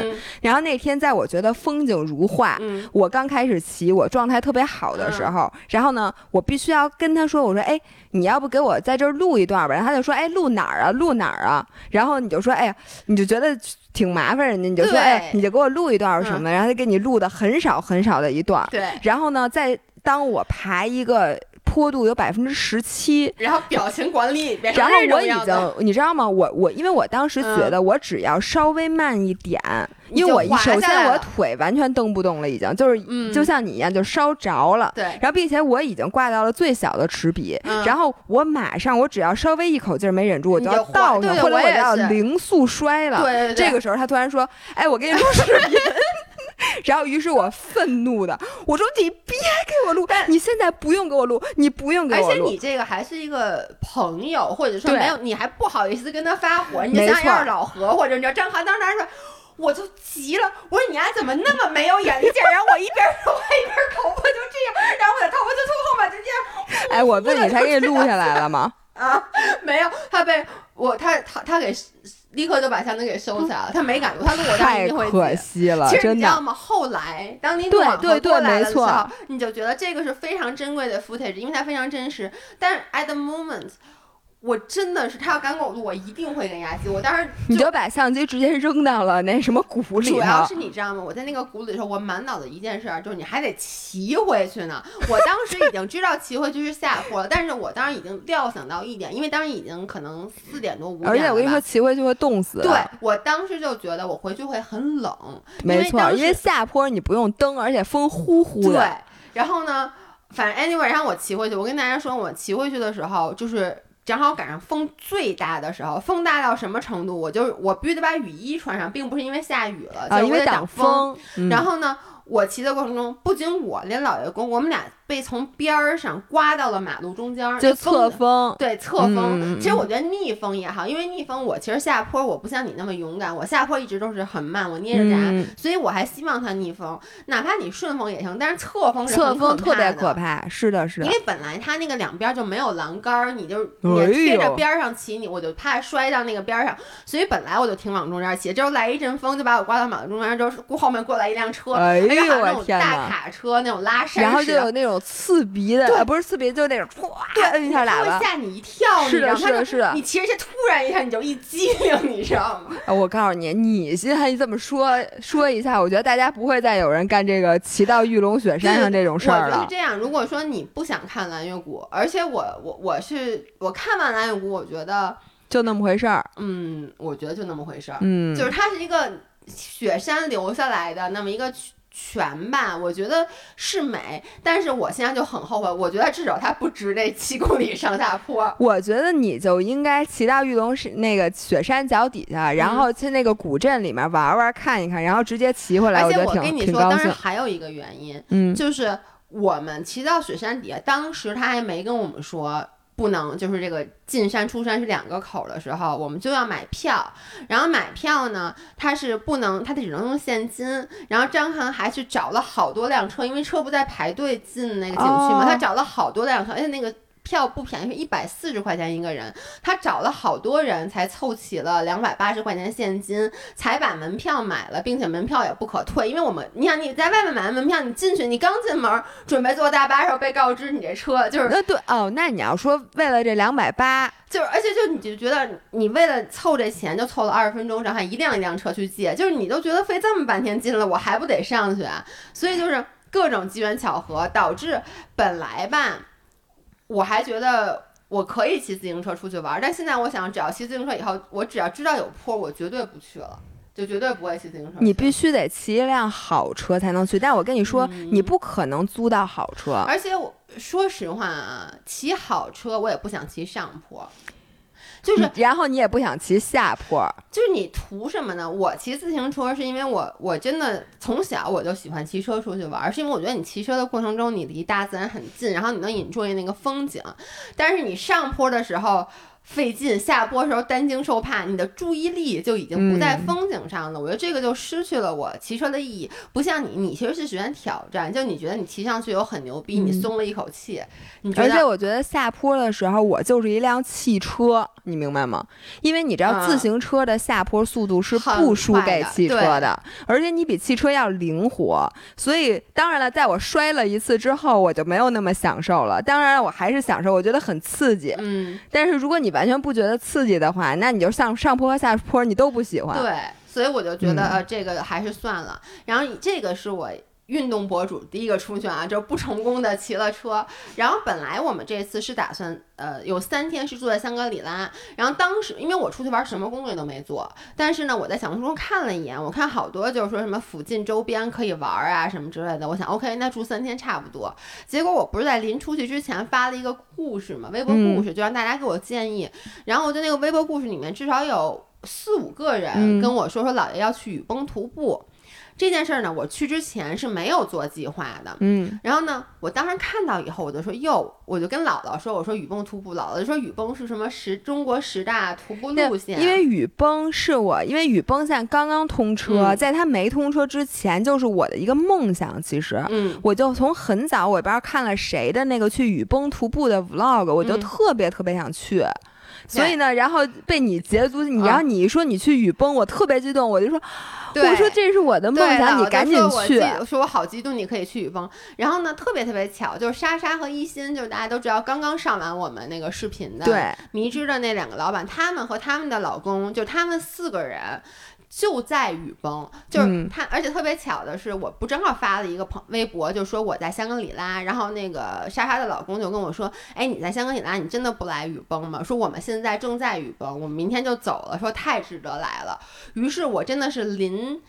A: 然后那天在我觉得风景如画，我刚开始骑，我状态特别好的时候，然后呢，我必须要跟他说，我说，哎，你要不给我在这儿录一段吧？然后他就说，哎，录哪儿啊？录哪儿啊？然后你就说，哎呀，你就觉得。挺麻烦人家，你就说，哎，你就给我录一段什么的，然后他给你录的很少很少的一段。
B: 对。
A: 然后呢，再当我排一个坡度有百分之十七，
B: 然后表情管理，
A: 然后我已经，你知道吗？我我因为我当时觉得我只要稍微慢一点。因为我首先我腿完全蹬不动了，已经就是就像你一样，就烧着了。
B: 对，
A: 然后并且我已经挂到了最小的齿比，然后我马上我只要稍微一口劲没忍住，我就要倒上，或者我要零速摔了。
B: 对，
A: 这个时候他突然说：“哎，我给你录视频。” 然后于是我愤怒的我说：“你别给我录，你现在不用给我录，你不用给我录。”
B: 而且你这个还是一个朋友，或者说没有，你还不好意思跟他发火，你就想要是老何或者你知道张涵当时说。我就急了，我说你丫怎么那么没有眼力见儿？然后我一边 说话一边头发就这样，然后我的头发就从后面就这样。
A: 哎，我问你，他给你录下来了吗？
B: 啊，没有，他被我他他他给立刻就把箱子给收起来了，他没敢录，他录我
A: 太可惜了，
B: 其实你知道吗？后来当你
A: 对对对，没错，
B: 你就觉得这个是非常珍贵的 footage，因为它非常真实。但是 at the moment。我真的是，他要敢给我录，我一定会跟压机。我当时
A: 你就把相机直接扔到了那什么谷里。
B: 主要是你知道吗？我在那个谷里的时候，我满脑子一件事儿，就是你还得骑回去呢。我当时已经知道骑回去是下坡了，但是我当时已经料想到一点，因为当时已经可能四点多五点了。而
A: 且我跟你说，骑回去会冻死。
B: 对我当时就觉得我回去会很冷。
A: 没错，
B: 因
A: 为下坡你不用蹬，而且风呼呼
B: 的。对，然后呢，反正 anyway，然后我骑回去，我跟大家说，我骑回去的时候就是。正好赶上风最大的时候，风大到什么程度？我就我必须得把雨衣穿上，并不是因为下雨了，就
A: 因为挡
B: 风。然后呢，我骑的过程中，不仅我，连老爷公，我们俩。被从边儿上刮到了马路中间，
A: 就侧风，
B: 对侧风。其实我觉得逆风也好，因为逆风我其实下坡我不像你那么勇敢，我下坡一直都是很慢，我捏着闸，所以我还希望它逆风，哪怕你顺风也行。但是侧风是
A: 侧风特别可怕，是的，是的。
B: 因为本来它那个两边就没有栏杆，你就也贴着边上骑，你我就怕摔到那个边上，所以本来我就挺往中间骑。之后来一阵风就把我刮到马路中间，之后后面过来一辆车，哎呦
A: 我天
B: 大卡车那种拉山
A: 然后就有那种。刺鼻的，不是刺鼻，就那种唰摁一下喇叭，
B: 会吓你一跳。
A: 是的，是的，是的。
B: 你骑着车突然一下，你就一激灵，你知道吗？
A: 我告诉你，你现在这么说说一下，我觉得大家不会再有人干这个骑到玉龙雪山上这种事儿
B: 了。我是这样，如果说你不想看蓝月谷，而且我我我是我看完蓝月谷，我觉得
A: 就那么回事儿。
B: 嗯，我觉得就那么回事儿。
A: 嗯，
B: 就是它是一个雪山留下来的那么一个。全吧，我觉得是美，但是我现在就很后悔。我觉得至少它不值这七公里上下坡。
A: 我觉得你就应该骑到玉龙是那个雪山脚底下，然后去那个古镇里面玩玩看一看，然后直接骑回来。
B: 而且
A: 我
B: 跟你说，当然还有一个原因，嗯，就是我们骑到雪山底下，当时他还没跟我们说。不能就是这个进山出山是两个口的时候，我们就要买票。然后买票呢，它是不能，它只能用现金。然后张涵还去找了好多辆车，因为车不在排队进那个景区嘛，他找了好多辆车，而且那个票不便宜，是一百四十块钱一个人。他找了好多人才凑齐了两百八十块钱现金，才把门票买了，并且门票也不可退。因为我们，你想你在外面买的门票，你进去，你刚进门准备坐大巴时候被告知你这车就是
A: 那对哦，那你要说为了这两百八，
B: 就是而且就你就觉得你为了凑这钱就凑了二十分钟，然后还一辆一辆车去借，就是你都觉得费这么半天劲了，我还不得上去啊？所以就是各种机缘巧合导致本来吧。我还觉得我可以骑自行车出去玩，但现在我想，只要骑自行车以后，我只要知道有坡，我绝对不去了，就绝对不会骑自行车。
A: 你必须得骑一辆好车才能去，但我跟你说，你不可能租到好车。
B: 而且我说实话啊，骑好车我也不想骑上坡。就是，
A: 然后你也不想骑下坡，
B: 就是你图什么呢？我骑自行车是因为我我真的从小我就喜欢骑车出去玩，是因为我觉得你骑车的过程中你离大自然很近，然后你能引注意那个风景，但是你上坡的时候。费劲，下坡时候担惊受怕，你的注意力就已经不在风景上了。我觉得这个就失去了我骑车的意义。不像你，你其实是喜欢挑战，就你觉得你骑上去有很牛逼，你松了一口气。
A: 而且我觉得下坡的时候，我就是一辆汽车，你明白吗？因为你知道自行车的下坡速度是不输给汽车的，而且你比汽车要灵活。所以当然了，在我摔了一次之后，我就没有那么享受了。当然，我还是享受，我觉得很刺激。
B: 嗯，
A: 但是如果你把完全不觉得刺激的话，那你就上上坡和下坡你都不喜欢。
B: 对，所以我就觉得呃，这个还是算了。然后这个是我。运动博主第一个出去啊，就不成功的骑了车。然后本来我们这次是打算，呃，有三天是住在香格里拉。然后当时因为我出去玩，什么攻略都没做。但是呢，我在小红书看了一眼，我看好多就是说什么附近周边可以玩啊什么之类的。我想，OK，那住三天差不多。结果我不是在临出去之前发了一个故事嘛，微博故事，就让大家给我建议。然后我在那个微博故事里面，至少有四五个人跟我说说，姥爷要去雨崩徒步。这件事儿呢，我去之前是没有做计划的，
A: 嗯，
B: 然后呢，我当时看到以后，我就说哟，我就跟姥姥说，我说雨崩徒步，姥姥就说雨崩是什么十中国十大徒步路线，
A: 因为雨崩是我，因为雨崩现在刚刚通车，在它没通车之前，就是我的一个梦想，其实，
B: 嗯，
A: 我就从很早我不知道看了谁的那个去雨崩徒步的 vlog，我就特别特别想去。所以呢，然后被你捷足，你然后你一说你去雨崩，我特别激动，我就说，我说这是我的梦想，你赶紧去。
B: 说我好激动，你可以去雨崩。然后呢，特别特别巧，就是莎莎和一心，就是大家都知道，刚刚上完我们那个视频的，
A: 对
B: 迷之的那两个老板，他们和他们的老公，就他们四个人。就在雨崩，就是他，而且特别巧的是，我不正好发了一个朋微博，就说我在香格里拉，然后那个莎莎的老公就跟我说，哎，你在香格里拉，你真的不来雨崩吗？说我们现在正在雨崩，我们明天就走了，说太值得来了。于是我真的是临。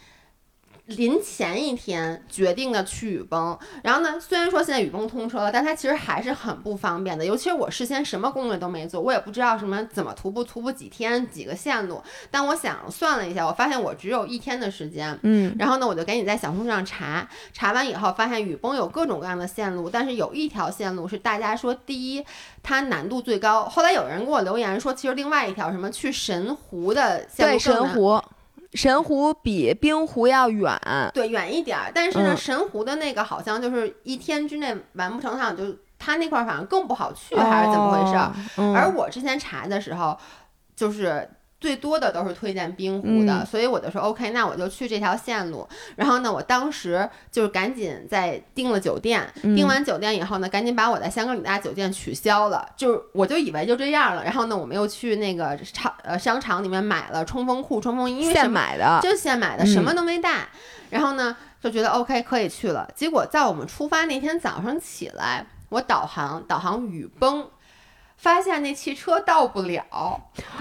B: 临前一天决定的去雨崩，然后呢，虽然说现在雨崩通车了，但它其实还是很不方便的。尤其是我事先什么攻略都没做，我也不知道什么怎么徒步，徒步几天几个线路。但我想算了一下，我发现我只有一天的时间，
A: 嗯，
B: 然后呢，我就赶紧在小红书上查，查完以后发现雨崩有各种各样的线路，但是有一条线路是大家说第一它难度最高。后来有人给我留言说，其实另外一条什么去神湖的线路
A: 神湖。神湖比冰湖要远，
B: 对，远一点儿。但是呢，神湖的那个好像就是一天之内完不成，好像就它那块儿反正更不好去，还是怎么回事？而我之前查的时候，就是。最多的都是推荐冰湖的，所以我就说 OK，那我就去这条线路。然后呢，我当时就是赶紧在订了酒店，订完酒店以后呢，赶紧把我在香格里拉酒店取消了。就是我就以为就这样了。然后呢，我们又去那个场呃商场里面买了冲锋裤、冲锋衣，
A: 现买的，
B: 就现买的，什么都没带。然后呢，就觉得 OK 可以去了。结果在我们出发那天早上起来，我导航导航雨崩。发现那汽车到不了，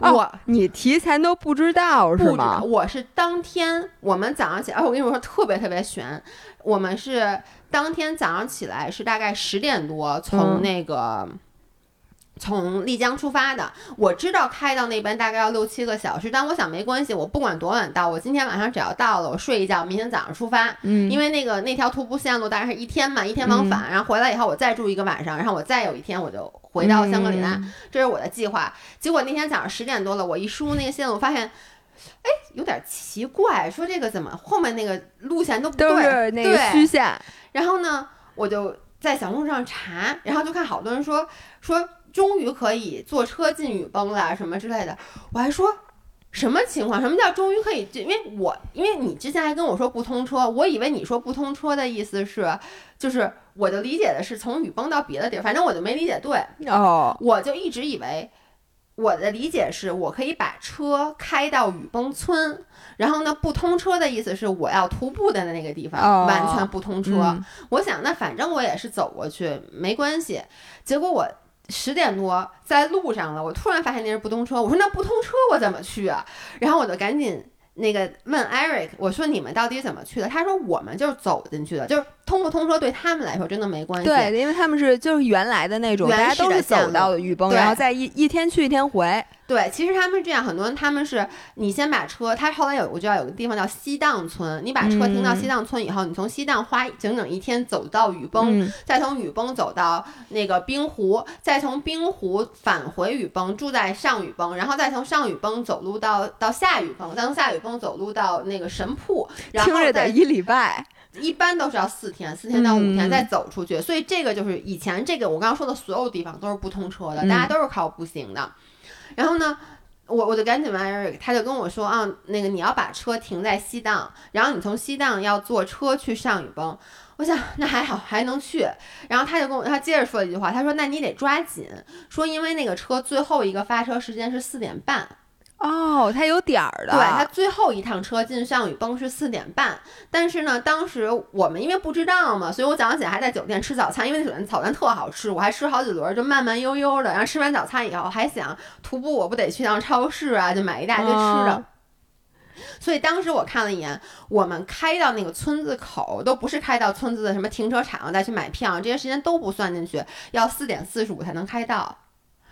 B: 我
A: 你提前都不知道是吗？
B: 我是当天我们早上起来，我跟你说特别特别悬，我们是当天早上起来是大概十点多从那个。从丽江出发的，我知道开到那边大概要六七个小时，但我想没关系，我不管多晚到，我今天晚上只要到了，我睡一觉，明天早上出发。
A: 嗯，
B: 因为那个那条徒步线路大概是一天嘛，一天往返，然后回来以后我再住一个晚上，然后我再有一天我就回到香格里拉，这是我的计划。结果那天早上十点多了，我一输那个线路，发现，哎，有点奇怪，说这个怎么后面那个路线都不对，
A: 那个虚线。
B: 然后呢，我就。在小红书上查，然后就看好多人说说终于可以坐车进雨崩了什么之类的。我还说什么情况？什么叫终于可以？因为我因为你之前还跟我说不通车，我以为你说不通车的意思是，就是我的理解的是从雨崩到别的地儿，反正我就没理解对
A: 哦，
B: 我就一直以为。我的理解是，我可以把车开到雨崩村，然后呢，不通车的意思是我要徒步的那个地方完全不通车。我想，那反正我也是走过去，没关系。结果我十点多在路上了，我突然发现那人不通车，我说那不通车我怎么去啊？然后我就赶紧。那个问 Eric，我说你们到底怎么去的？他说我们就是走进去的，就是通不通车对他们来说真的没关系。
A: 对，因为他们是就是原来的那种，大家都是走到雨崩，然后再一一天去一天回。
B: 对，其实他们是这样，很多人他们是，你先把车，他后来有我知道有个地方叫西荡村，你把车停到西荡村以后，你从西荡花整整一天走到雨崩，再从雨崩走到那个冰湖，再从冰湖返回雨崩，住在上雨崩，然后再从上雨崩走路到到下雨崩，再从下雨崩走路到那个神瀑，听
A: 着得一礼拜，
B: 一般都是要四天，四天到五天再走出去，所以这个就是以前这个我刚刚说的所有地方都是不通车的，大家都是靠步行的。然后呢，我我就赶紧问 Eric，他就跟我说啊，那个你要把车停在西藏，然后你从西藏要坐车去上雨崩。我想那还好还能去。然后他就跟我他接着说了一句话，他说那你得抓紧，说因为那个车最后一个发车时间是四点半。
A: 哦，它有点儿的。
B: 对它最后一趟车进上雨崩是四点半，但是呢，当时我们因为不知道嘛，所以我早上起来还在酒店吃早餐，因为酒店早餐特好吃，我还吃好几轮，就慢慢悠悠的。然后吃完早餐以后，还想徒步，我不得去趟超市啊，就买一大堆吃的。所以当时我看了一眼，我们开到那个村子口，都不是开到村子的什么停车场再去买票，这些时间都不算进去，要四点四十五才能开到。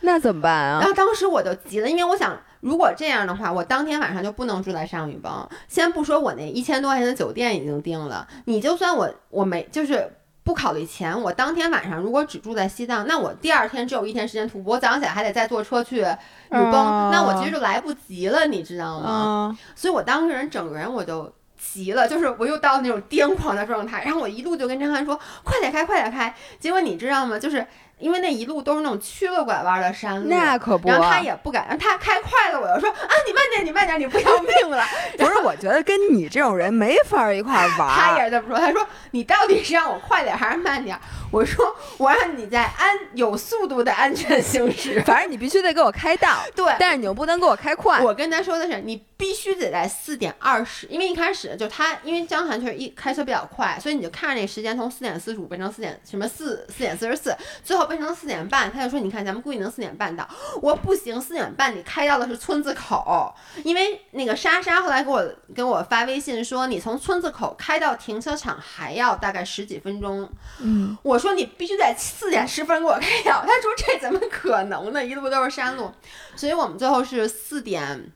A: 那怎么办啊？
B: 然后当时我就急了，因为我想，如果这样的话，我当天晚上就不能住在上雨崩。先不说我那一千多块钱的酒店已经定了，你就算我我没就是不考虑钱，我当天晚上如果只住在西藏，那我第二天只有一天时间徒步，我早上起来还得再坐车去雨崩，那我其实就来不及了，你知道吗？所以我当时人整个人我就急了，就是我又到那种癫狂的状态，然后我一路就跟张翰说：“快点开，快点开！”结果你知道吗？就是。因为那一路都是那种曲了拐弯的山路，
A: 那可不。
B: 然后他也不敢，他开快了，我就说啊，你慢点，你慢点，你不要命了。
A: 不是，我觉得跟你这种人没法一块玩。
B: 他也是这么说，他说你到底是让我快点还是慢点？我说我让你在安有速度的安全行驶，
A: 反正你必须得给我开道。
B: 对，
A: 但是你又不能给我开快。
B: 我跟他说的是，你必须得在四点二十，因为一开始就他，因为江涵确实一开车比较快，所以你就看着那时间从四点四十五变成四点什么四四点四十四，最后变成四点半。他就说：“你看，咱们估计能四点半到。”我不行，四点半你开到的是村子口，因为那个莎莎后来给我给我发微信说，你从村子口开到停车场还要大概十几分钟。
A: 嗯，
B: 我说你必须在四点十分给我开到。他说这怎么可能呢？一路都是山路，所以我们最后是四点，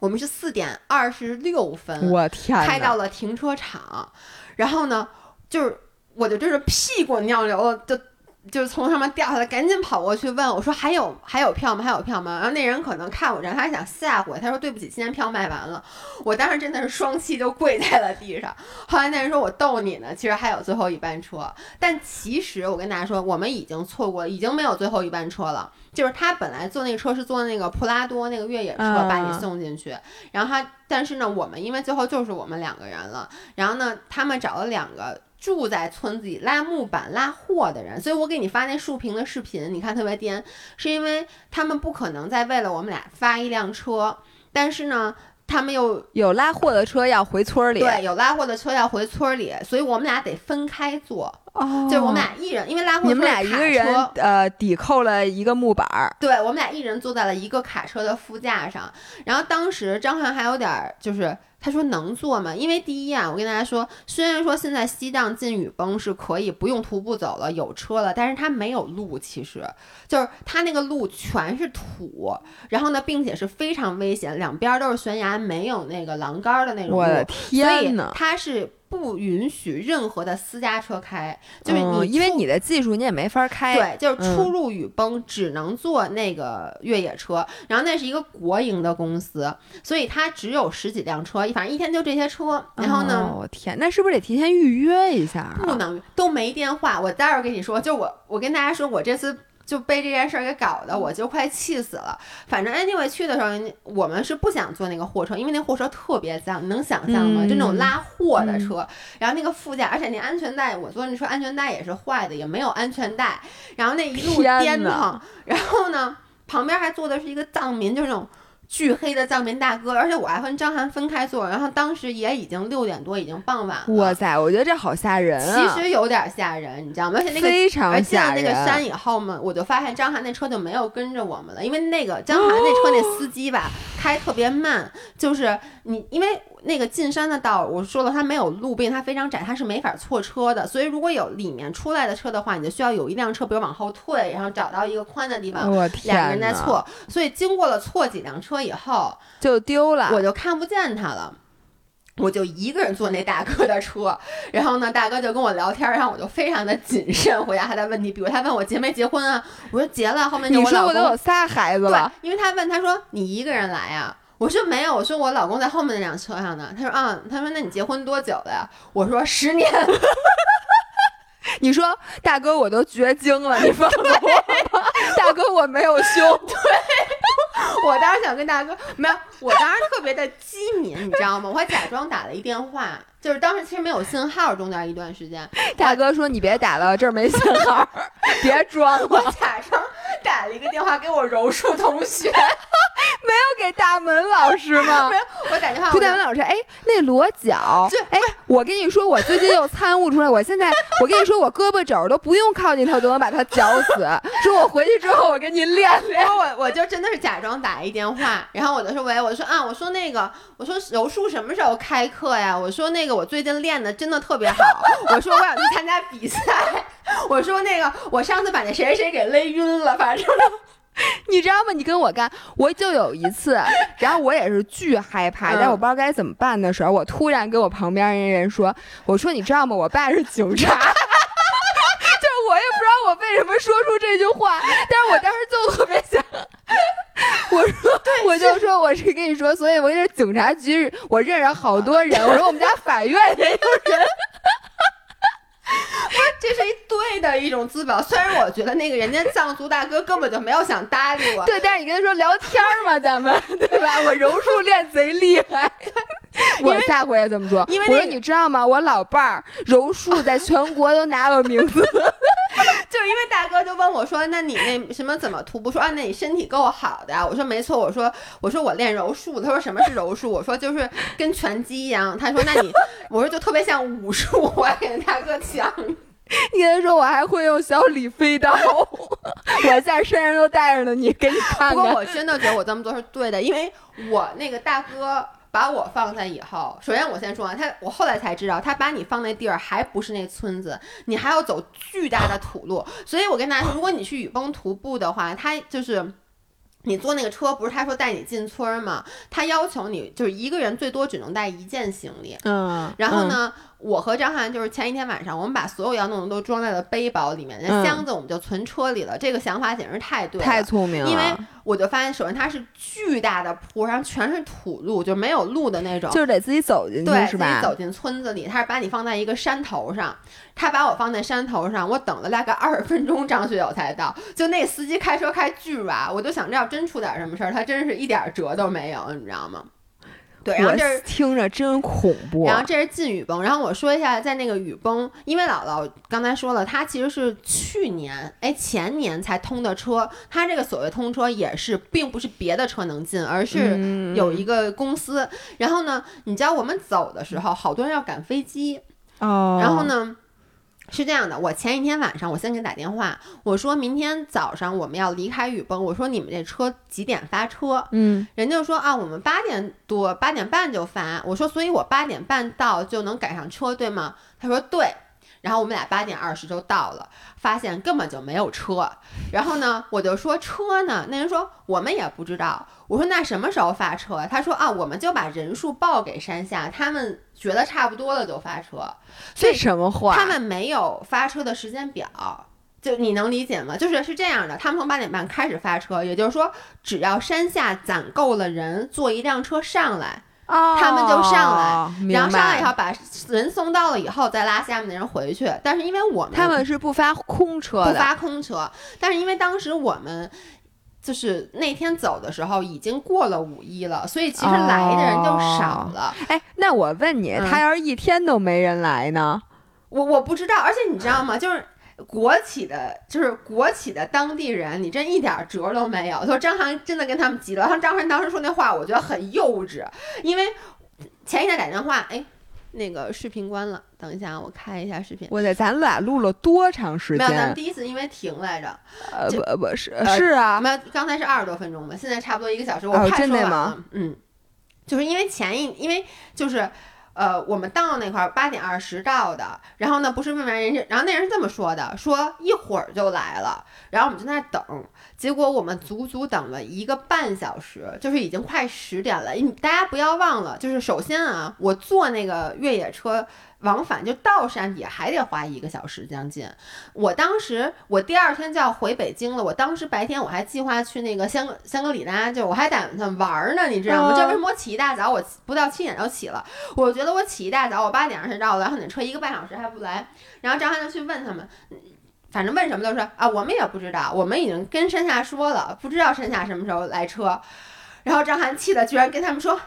B: 我们是四点二十六分，
A: 我天，
B: 开到了停车场。然后呢，就是我就真是屁滚尿流的，就。就是从上面掉下来，赶紧跑过去问我说：“还有还有票吗？还有票吗？”然后那人可能看我这样，他想吓唬我，他说：“对不起，今天票卖完了。”我当时真的是双膝就跪在了地上。后来那人说：“我逗你呢，其实还有最后一班车。”但其实我跟大家说，我们已经错过，已经没有最后一班车了。就是他本来坐那个车是坐那个普拉多那个越野车把你送进去，然后他但是呢，我们因为最后就是我们两个人了，然后呢，他们找了两个。住在村子里拉木板拉货的人，所以我给你发那竖屏的视频，你看特别颠，是因为他们不可能再为了我们俩发一辆车，但是呢，他们又
A: 有拉货的车要回村里，
B: 对，有拉货的车要回村里，所以我们俩得分开坐，哦，就是我们俩一人，因为拉货
A: 你们俩一个人呃抵扣了一个木板儿，
B: 对我们俩一人坐在了一个卡车的副驾上，然后当时张翰还有点就是。他说能做吗？因为第一啊，我跟大家说，虽然说现在西藏进雨崩是可以不用徒步走了，有车了，但是它没有路，其实就是它那个路全是土，然后呢，并且是非常危险，两边都是悬崖，没有那个栏杆的那种路，
A: 我的天
B: 呐，它是。不允许任何的私家车开，就是你，
A: 因为你的技术你也没法开。
B: 对，就是出入雨崩只能坐那个越野车，然后那是一个国营的公司，所以它只有十几辆车，反正一天就这些车。然后呢，
A: 我天，那是不是得提前预约一下？
B: 不能，都没电话。我待会儿跟你说，就我，我跟大家说，我这次就被这件事儿给搞的，我就快气死了。反正 anyway 去的时候，我们是不想坐那个货车，因为那货车特别脏，你能想象吗？就那种拉货的车，然后那个副驾，而且那安全带，我坐那车安全带也是坏的，也没有安全带，然后那一路颠腾，然后呢，旁边还坐的是一个藏民，就是那种。巨黑的藏民大哥，而且我还和张涵分开坐，然后当时也已经六点多，已经傍晚了。
A: 哇塞，我觉得这好吓人
B: 啊！其实有点吓人，你知道吗？而且那个
A: 非常吓
B: 人。进了那个山以后嘛，我就发现张涵那车就没有跟着我们了，因为那个张涵那车那司机吧，开特别慢，就是你因为。那个进山的道，我说了，它没有路，并且它非常窄，它是没法错车的。所以如果有里面出来的车的话，你就需要有一辆车，比如往后退，然后找到一个宽的地方，两个人再错。所以经过了错几辆车以后，
A: 就丢了，
B: 我就看不见他了。我就一个人坐那大哥的车，然后呢，大哥就跟我聊天，然后我就非常的谨慎回答他的问题。比如他问我结没结婚啊，我说结了。后面
A: 你说我都有仨孩子了，对
B: 因为他问他说你一个人来呀？我说没有，我说我老公在后面那辆车上呢。他说啊，他说那你结婚多久了呀？我说十年。
A: 你说大哥我都绝经了，你放过我吧，大哥我没有胸。
B: 对，我当时想跟大哥没有，我当时特别的机敏，你知道吗？我还假装打了一电话，就是当时其实没有信号，中间一段时间。
A: 大哥说你别打了，这儿没信号，别装了。
B: 我假装打了一个电话给我柔术同学。
A: 没有给大门老师吗？
B: 没有，我打电话
A: 给大门老师。哎，那裸脚，哎，我跟你说，我最近又参悟出来，我现在，我跟你说，我胳膊肘都不用靠近他，都能把他绞死。说我回去之后，我跟你练练。
B: 我我就真的是假装打一电话，然后我就说喂，我说啊，我说那个，我说柔术什么时候开课呀？我说那个我最近练的真的特别好。我说我想去参加比赛。我说那个我上次把那谁谁谁给勒晕了，反正。
A: 你知道吗？你跟我干，我就有一次，然后我也是巨害怕，但我不知道该怎么办的时候，我突然跟我旁边人人说：“我说你知道吗？我爸是警察。”就是我也不知道我为什么说出这句话，但是我当时就特别想，我说，我就说我是跟你说，所以我是警察局，我认识好多人，我说我们家法院也有人。
B: 这是一对的一种自保，虽然我觉得那个人家藏族大哥根本就没有想搭理我，
A: 对，但是你跟他说聊天嘛，咱们 对吧？我柔术练贼厉害，我下回也这么说。
B: 因为
A: 我说你知道吗？我老伴儿柔术在全国都拿了名次。
B: 就因为大哥就问我说：“那你那什么怎么徒步？”说：“啊，那你身体够好的呀。”我说：“没错。”我说：“我说我练柔术。”他说：“什么是柔术？”我说：“就是跟拳击一样。”他说：“那你，我说就特别像武术。”我还给大哥讲，
A: 你跟他说我还会用小李飞刀，我在身上都带着呢。你给你看看。
B: 不过我真的觉得我这么做是对的，因为我那个大哥。把我放下以后，首先我先说啊，他我后来才知道，他把你放那地儿还不是那村子，你还要走巨大的土路，所以我跟大家说，如果你去雨崩徒步的话，他就是你坐那个车，不是他说带你进村吗？他要求你就是一个人最多只能带一件行李，
A: 嗯，
B: 然后呢？我和张翰就是前一天晚上，我们把所有要弄的都装在了背包里面，那箱子我们就存车里了。这个想法简直太对，
A: 太聪明了。
B: 因为我就发现，首先它是巨大的坡，然后全是土路，就没有路的那种，
A: 就是得自己走进去，
B: 是吧？自己走进村子里，他是把你放在一个山头上，他把我放在山头上，我等了大概二十分钟，张学友才到。就那司机开车开巨软，我就想着要真出点什么事儿，他真是一点辙都没有，你知道吗？对，然后这是
A: 听着真恐怖。
B: 然后这是进雨崩，然后我说一下，在那个雨崩，因为姥姥刚才说了，他其实是去年哎前年才通的车，他这个所谓通车也是，并不是别的车能进，而是有一个公司。然后呢，你知道我们走的时候，好多人要赶飞机，
A: 哦，
B: 然后呢。是这样的，我前一天晚上我先给打电话，我说明天早上我们要离开雨崩，我说你们这车几点发车？
A: 嗯，
B: 人家就说啊，我们八点多八点半就发。我说，所以我八点半到就能赶上车，对吗？他说对。然后我们俩八点二十就到了，发现根本就没有车。然后呢，我就说车呢？那人说我们也不知道。我说那什么时候发车？他说啊，我们就把人数报给山下，他们觉得差不多了就发车。这
A: 什么话？
B: 他们没有发车的时间表，就你能理解吗？就是是这样的，他们从八点半开始发车，也就是说，只要山下攒够了人，坐一辆车上来。他们就上来，然后上来以
A: 后，
B: 把人送到了以后，再拉下面的人回去。但是因为我们
A: 他们是不发空车的，
B: 不发空车，但是因为当时我们。就是那天走的时候已经过了五一了，所以其实来的人就少了。
A: 哎，那我问你，他要是一天都没人来呢？
B: 我我不知道，而且你知道吗？就是国企的，就是国企的当地人，你真一点辙都没有。说张涵真的跟他们急了，像张涵当时说那话，我觉得很幼稚，因为前一天打电话，哎。那个视频关了，等一下我开一下视频。
A: 我在咱俩录了多长时间？
B: 没有，咱们第一次因为停来着。
A: 呃不不是是啊，
B: 没有，刚才是二十多分钟吧，现在差不多一个小时。我
A: 真的吗？
B: 嗯，就是因为前一，因为就是。呃，我们到那块儿八点二十到的，然后呢，不是问完人家，然后那人是这么说的，说一会儿就来了，然后我们在那等，结果我们足足等了一个半小时，就是已经快十点了。你大家不要忘了，就是首先啊，我坐那个越野车。往返就到山底还得花一个小时将近。我当时我第二天就要回北京了。我当时白天我还计划去那个香香格里拉，就我还打算玩呢，你知道吗？这为什么我起一大早？我不到七点就起了。我觉得我起一大早，我八点上才到，然后那车一个半小时还不来。然后张翰就去问他们，反正问什么都说啊，我们也不知道，我们已经跟山下说了，不知道山下什么时候来车。然后张翰气的居然跟他们说。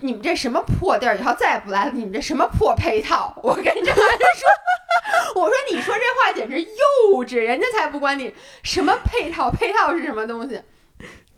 B: 你们这什么破地儿？以后再也不来了！你们这什么破配套？我跟这孩子说，我说你说这话简直幼稚，人家才不管你什么配套，配套是什么东西。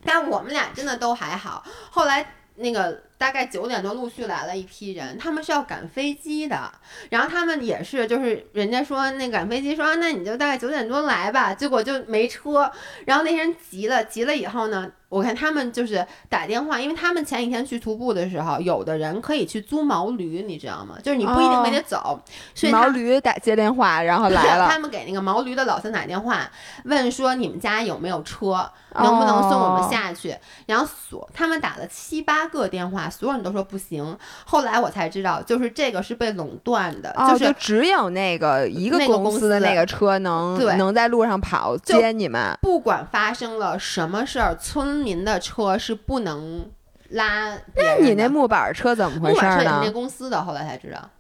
B: 但我们俩真的都还好。后来那个大概九点多陆续来了一批人，他们是要赶飞机的，然后他们也是就是人家说那赶飞机说那你就大概九点多来吧，结果就没车，然后那些人急了，急了以后呢？我看他们就是打电话，因为他们前几天去徒步的时候，有的人可以去租毛驴，你知道吗？就是你不一定非得走，所以
A: 毛驴打接电话，然后来了。
B: 他们给那个毛驴的老三打电话，问说你们家有没有车，能不能送我们下去？然后所他们打了七八个电话，所有人都说不行。后来我才知道，就是这个是被垄断的，就是
A: 只有那个一个公司的那个车能能在路上跑接你们。
B: 不管发生了什么事儿，村。村民的车是不能拉，
A: 那你那木板车怎么回事呢？木板
B: 车那公司的，后来才知道。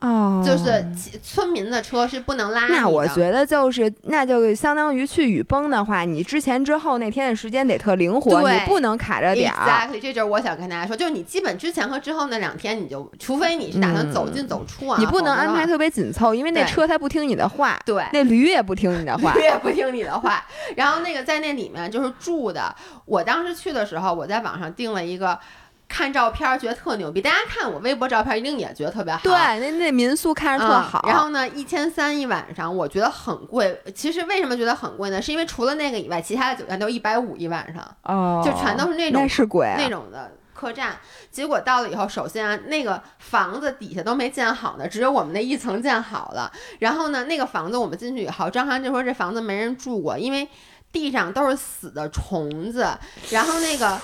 A: 哦，
B: 就是村民的车是不能拉。
A: 那我觉得就是，那就相当于去雨崩的话，你之前之后那天的时间得特灵活，你不能卡着点儿。
B: Exactly，这就是我想跟大家说，就是你基本之前和之后那两天，你就除非你是打算走进走出啊，
A: 你不能安排特别紧凑，因为那车它不听你的话，
B: 对，
A: 那驴也不听你的话，
B: 驴也不听你的话。然后那个在那里面就是住的，我当时去的时候，我在网上订了一个。看照片觉得特牛逼，大家看我微博照片一定也觉得特别好。
A: 对，那那民宿看着特好。
B: 然后呢，一千三一晚上，我觉得很贵。其实为什么觉得很贵呢？是因为除了那个以外，其他的酒店都一百五一晚上，
A: 哦，
B: 就全都是那种
A: 那是贵
B: 那种的客栈。结果到了以后，首先啊，那个房子底下都没建好呢，只有我们那一层建好了。然后呢，那个房子我们进去以后，张涵就说这房子没人住过，因为。地上都是死的虫子，然后那个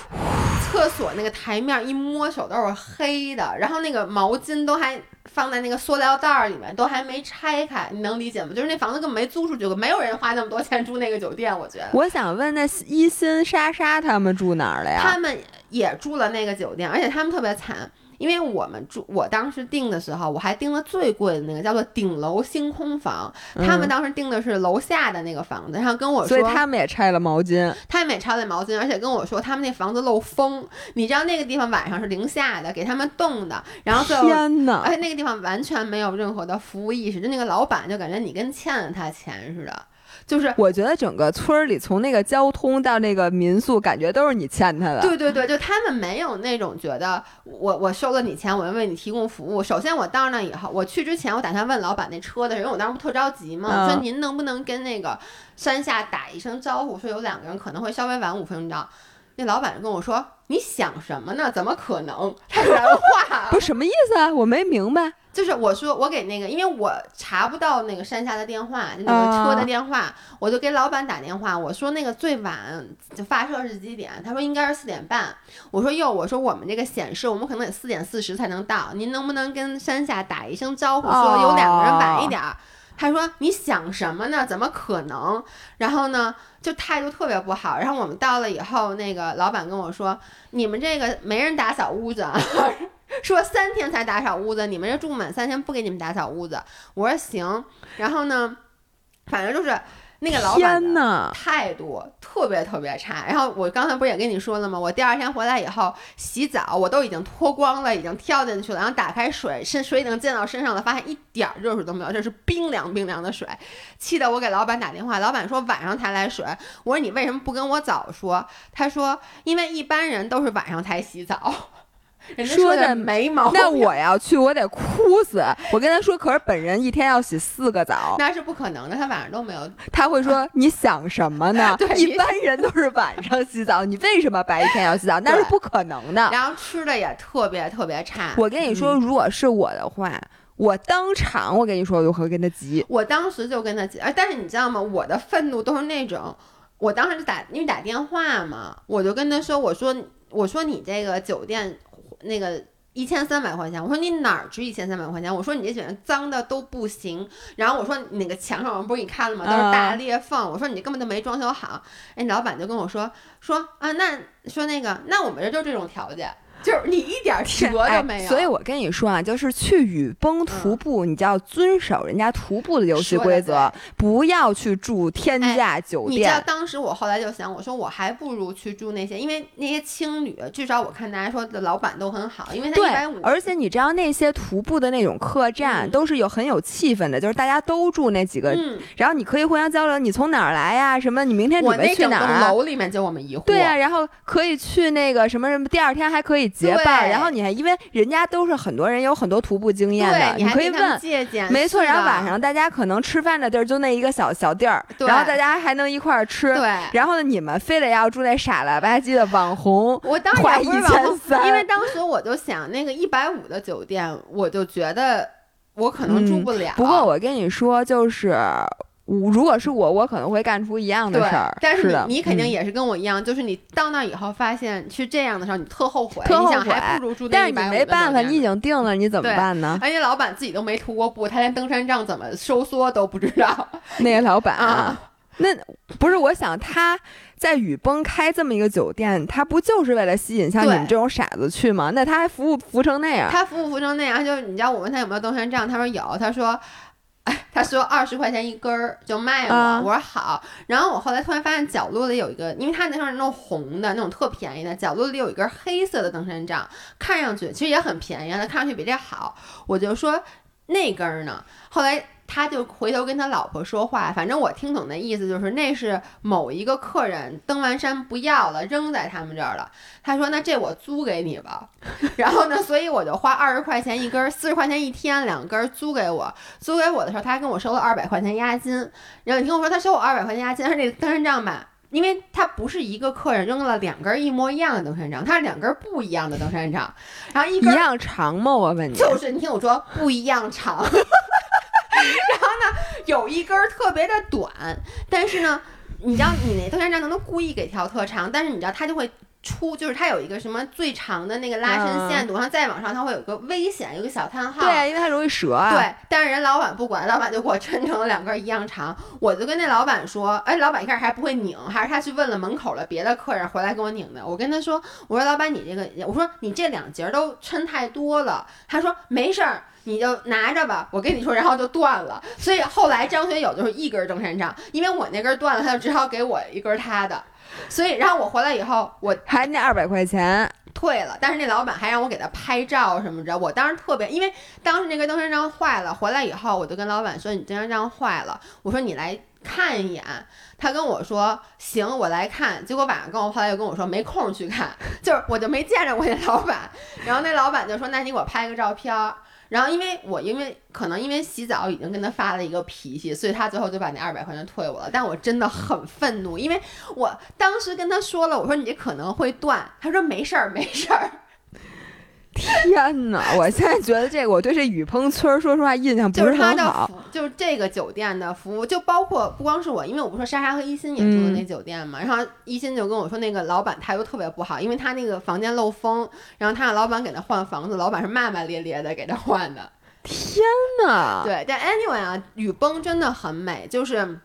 B: 厕所那个台面一摸手都是黑的，然后那个毛巾都还放在那个塑料袋里面，都还没拆开，你能理解吗？就是那房子根本没租出去过，没有人花那么多钱住那个酒店，我觉得。
A: 我想问，那一心、莎莎他们住哪儿了呀？
B: 他们也住了那个酒店，而且他们特别惨。因为我们住，我当时订的时候，我还订了最贵的那个，叫做顶楼星空房。他们当时订的是楼下的那个房子，然后跟我说，
A: 所以他们也拆了毛巾，
B: 他们也拆了毛巾，而且跟我说他们那房子漏风，你知道那个地方晚上是零下的，给他们冻的。然后
A: 天哪！
B: 而且那个地方完全没有任何的服务意识，就那个老板就感觉你跟欠了他钱似的。就是
A: 我觉得整个村儿里，从那个交通到那个民宿，感觉都是你欠他的。
B: 对对对，就他们没有那种觉得我我收了你钱，我要为你提供服务。首先我到那以后，我去之前我打算问老板那车的，因为我当时不特着急嘛，说您能不能跟那个山下打一声招呼，说有两个人可能会稍微晚五分钟。那老板跟我说：“你想什么呢？怎么可能？他原话
A: 不是什么意思啊？我没明白。”
B: 就是我说我给那个，因为我查不到那个山下的电话，就那个车的电话，我就给老板打电话，我说那个最晚就发射是几点？他说应该是四点半。我说哟，我说我们这个显示我们可能得四点四十才能到，您能不能跟山下打一声招呼，说有两个人晚一点？他说你想什么呢？怎么可能？然后呢，就态度特别不好。然后我们到了以后，那个老板跟我说，你们这个没人打扫屋子。说三天才打扫屋子，你们这住满三天不给你们打扫屋子。我说行，然后呢，反正就是那个老板
A: 呐，
B: 态度特别特别差。然后我刚才不是也跟你说了吗？我第二天回来以后洗澡，我都已经脱光了，已经跳进去了，然后打开水，身水已经溅到身上了，发现一点热水都没有，这是冰凉冰凉的水，气得我给老板打电话，老板说晚上才来水。我说你为什么不跟我早说？他说因为一般人都是晚上才洗澡。
A: 说
B: 的没毛
A: 病。那我要去，我得哭死。我跟他说，可是本人一天要洗四个澡，
B: 那是不可能的。他晚上都没有。
A: 他会说：“ 你想什么呢？一般人都是晚上洗澡，你为什么白天要洗澡？那是不可能的。”
B: 然后吃的也特别特别差。
A: 我跟你说，如果是我的话，我当场我跟你说，我就会跟他急。
B: 我当时就跟他急。哎，但是你知道吗？我的愤怒都是那种，我当时就打，因为打电话嘛，我就跟他说：“我说，我说你这个酒店。”那个一千三百块钱，我说你哪儿值一千三百块钱？我说你这酒店脏的都不行。然后我说那个墙上不是你看了吗？都是大裂缝。我说你根本就没装修好。哎，老板就跟我说说啊，那说那个，那我们这就这种条件。就是你一点辙都没有，
A: 所以我跟你说啊，就是去雨崩徒步，你就要遵守人家徒步的游戏规则，不要去住天价酒店。
B: 你知道当时我后来就想，我说我还不如去住那些，因为那些青旅，至少我看大家说的老板都很好，因为他一百五。
A: 而且你知道那些徒步的那种客栈都是有很有气氛的，就是大家都住那几个，然后你可以互相交流，你从哪儿来呀？什么？你明天准备去哪儿？
B: 楼里面就我们一户。
A: 对啊，然后可以去那个什么什么，第二天还可以。结伴，然后你还因为人家都是很多人有很多徒步经验的，
B: 你
A: 可以问，没错。然后晚上大家可能吃饭的地儿就那一个小小地儿，然后大家还能一块儿吃。
B: 对，
A: 然后呢，你们非得要住那傻了吧唧的网红，
B: 我当然不是网红，因为当时我就想那个一百五的酒店，我就觉得我可能住不了。
A: 不过我跟你说，就是。我如果是我，我可能会干出一样的事儿。
B: 但
A: 是
B: 你你肯定也是跟我一样，就是你到那以后发现是这样的时候，你特后悔，
A: 特后悔。
B: 还不如住
A: 但是你没办法，你已经定了，你怎么办呢？
B: 而且老板自己都没涂过布，他连登山杖怎么收缩都不知道。
A: 那个老板啊，那不是我想他在雨崩开这么一个酒店，他不就是为了吸引像你们这种傻子去吗？那他还服务服成那样？
B: 他服务服成那样，就是你知道我问他有没有登山杖，他说有，他说。他说二十块钱一根儿就卖我，我说好。然后我后来突然发现角落里有一个，因为他那上是那种红的那种特便宜的，角落里有一根黑色的登山杖，看上去其实也很便宜，它看上去比这好。我就说那根儿呢，后来。他就回头跟他老婆说话，反正我听懂的意思就是那是某一个客人登完山不要了，扔在他们这儿了。他说：“那这我租给你吧。”然后呢，所以我就花二十块钱一根，四十块钱一天，两根租给我。租给我的时候，他还跟我收了二百块钱押金。然后你听我说，他收我二百块钱押金，他这个登山杖吧，因为他不是一个客人扔了两根一模一样的登山杖，他是两根不一样的登山杖，然后一
A: 一样长吗？我问你，
B: 就是你听我说，不一样长。然后呢，有一根特别的短，但是呢，你知道你那登山杖能故意给调特长，但是你知道它就会出，就是它有一个什么最长的那个拉伸限度，然后再往上它会有个危险，有个小叹号。
A: 对，因为它容易折啊。
B: 对，但是人老板不管，老板就给我抻成了两根一样长。我就跟那老板说，哎，老板一开始还不会拧，还是他去问了门口的别的客人回来给我拧的。我跟他说，我说老板你这个，我说你这两节都抻太多了。他说没事儿。你就拿着吧，我跟你说，然后就断了。所以后来张学友就是一根登山杖，因为我那根断了，他就只好给我一根他的。所以，然后我回来以后，我
A: 还那二百块钱
B: 退了，但是那老板还让我给他拍照什么的。我当时特别，因为当时那根登山杖坏了，回来以后我就跟老板说：“你登山杖坏了。”我说：“你来看一眼。”他跟我说：“行，我来看。”结果晚上跟我后来又跟我说没空去看，就是我就没见着过那老板。然后那老板就说：“那你给我拍个照片。”然后，因为我因为可能因为洗澡已经跟他发了一个脾气，所以他最后就把那二百块钱退我了。但我真的很愤怒，因为我当时跟他说了，我说你这可能会断，他说没事儿，没事儿。
A: 天哪！我现在觉得这个，我对这雨崩村说实话印象不
B: 是
A: 很好。
B: 就是这个酒店的服务，就包括不光是我，因为我不说莎莎和一心也住的那酒店嘛。然后一心就跟我说，那个老板态度特别不好，因为他那个房间漏风，然后他让老板给他换房子，老板是骂骂咧咧的给他换的。
A: 天哪！
B: 对，但 anyway 啊，雨崩真的很美。就是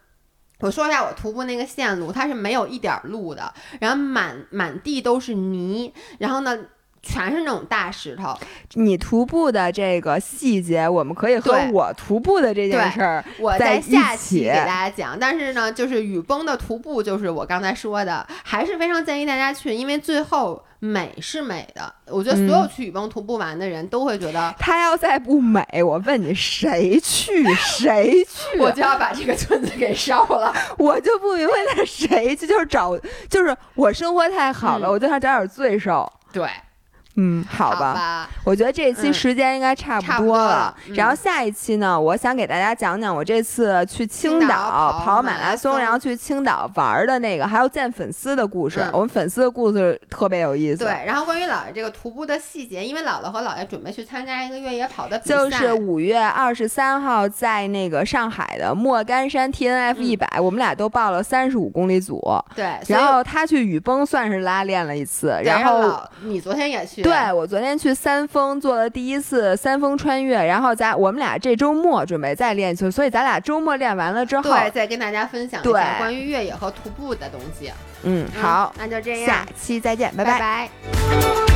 B: 我说一下我徒步那个线路，它是没有一点路的，然后满满地都是泥，然后呢。全是那种大石头。
A: 你徒步的这个细节，我们可以和我徒步的这件事儿，
B: 我在下期给大家讲。但是呢，就是雨崩的徒步，就是我刚才说的，还是非常建议大家去，因为最后美是美的。我觉得所有去雨崩徒步完的人都会觉得，
A: 他要再不美，我问你谁去？谁去？
B: 我就要把这个村子给烧了。
A: 我就不明白那谁去，就是找，就是我生活太好了，我就想找点罪受。
B: 对。
A: 嗯，好吧，我觉得这一期时间应该差不多了。然后下一期呢，我想给大家讲讲我这次去青岛跑马拉松，然后去青岛玩的那个，还有见粉丝的故事。我们粉丝的故事特别有意思。
B: 对，然后关于姥爷这个徒步的细节，因为姥姥和姥爷准备去参加一个越野跑的比
A: 赛，就是五月二十三号在那个上海的莫干山 T N F 一百，我们俩都报了三十五公里组。
B: 对，
A: 然后他去雨崩算是拉练了一次，然后
B: 你昨天也去。
A: 对，我昨天去三峰做了第一次三峰穿越，然后咱我们俩这周末准备再练一次，所以咱俩周末练完了之后，
B: 对，再跟大家分享一下关于越野和徒步的东西。
A: 嗯，好，
B: 那就这样，
A: 下期再见，拜
B: 拜。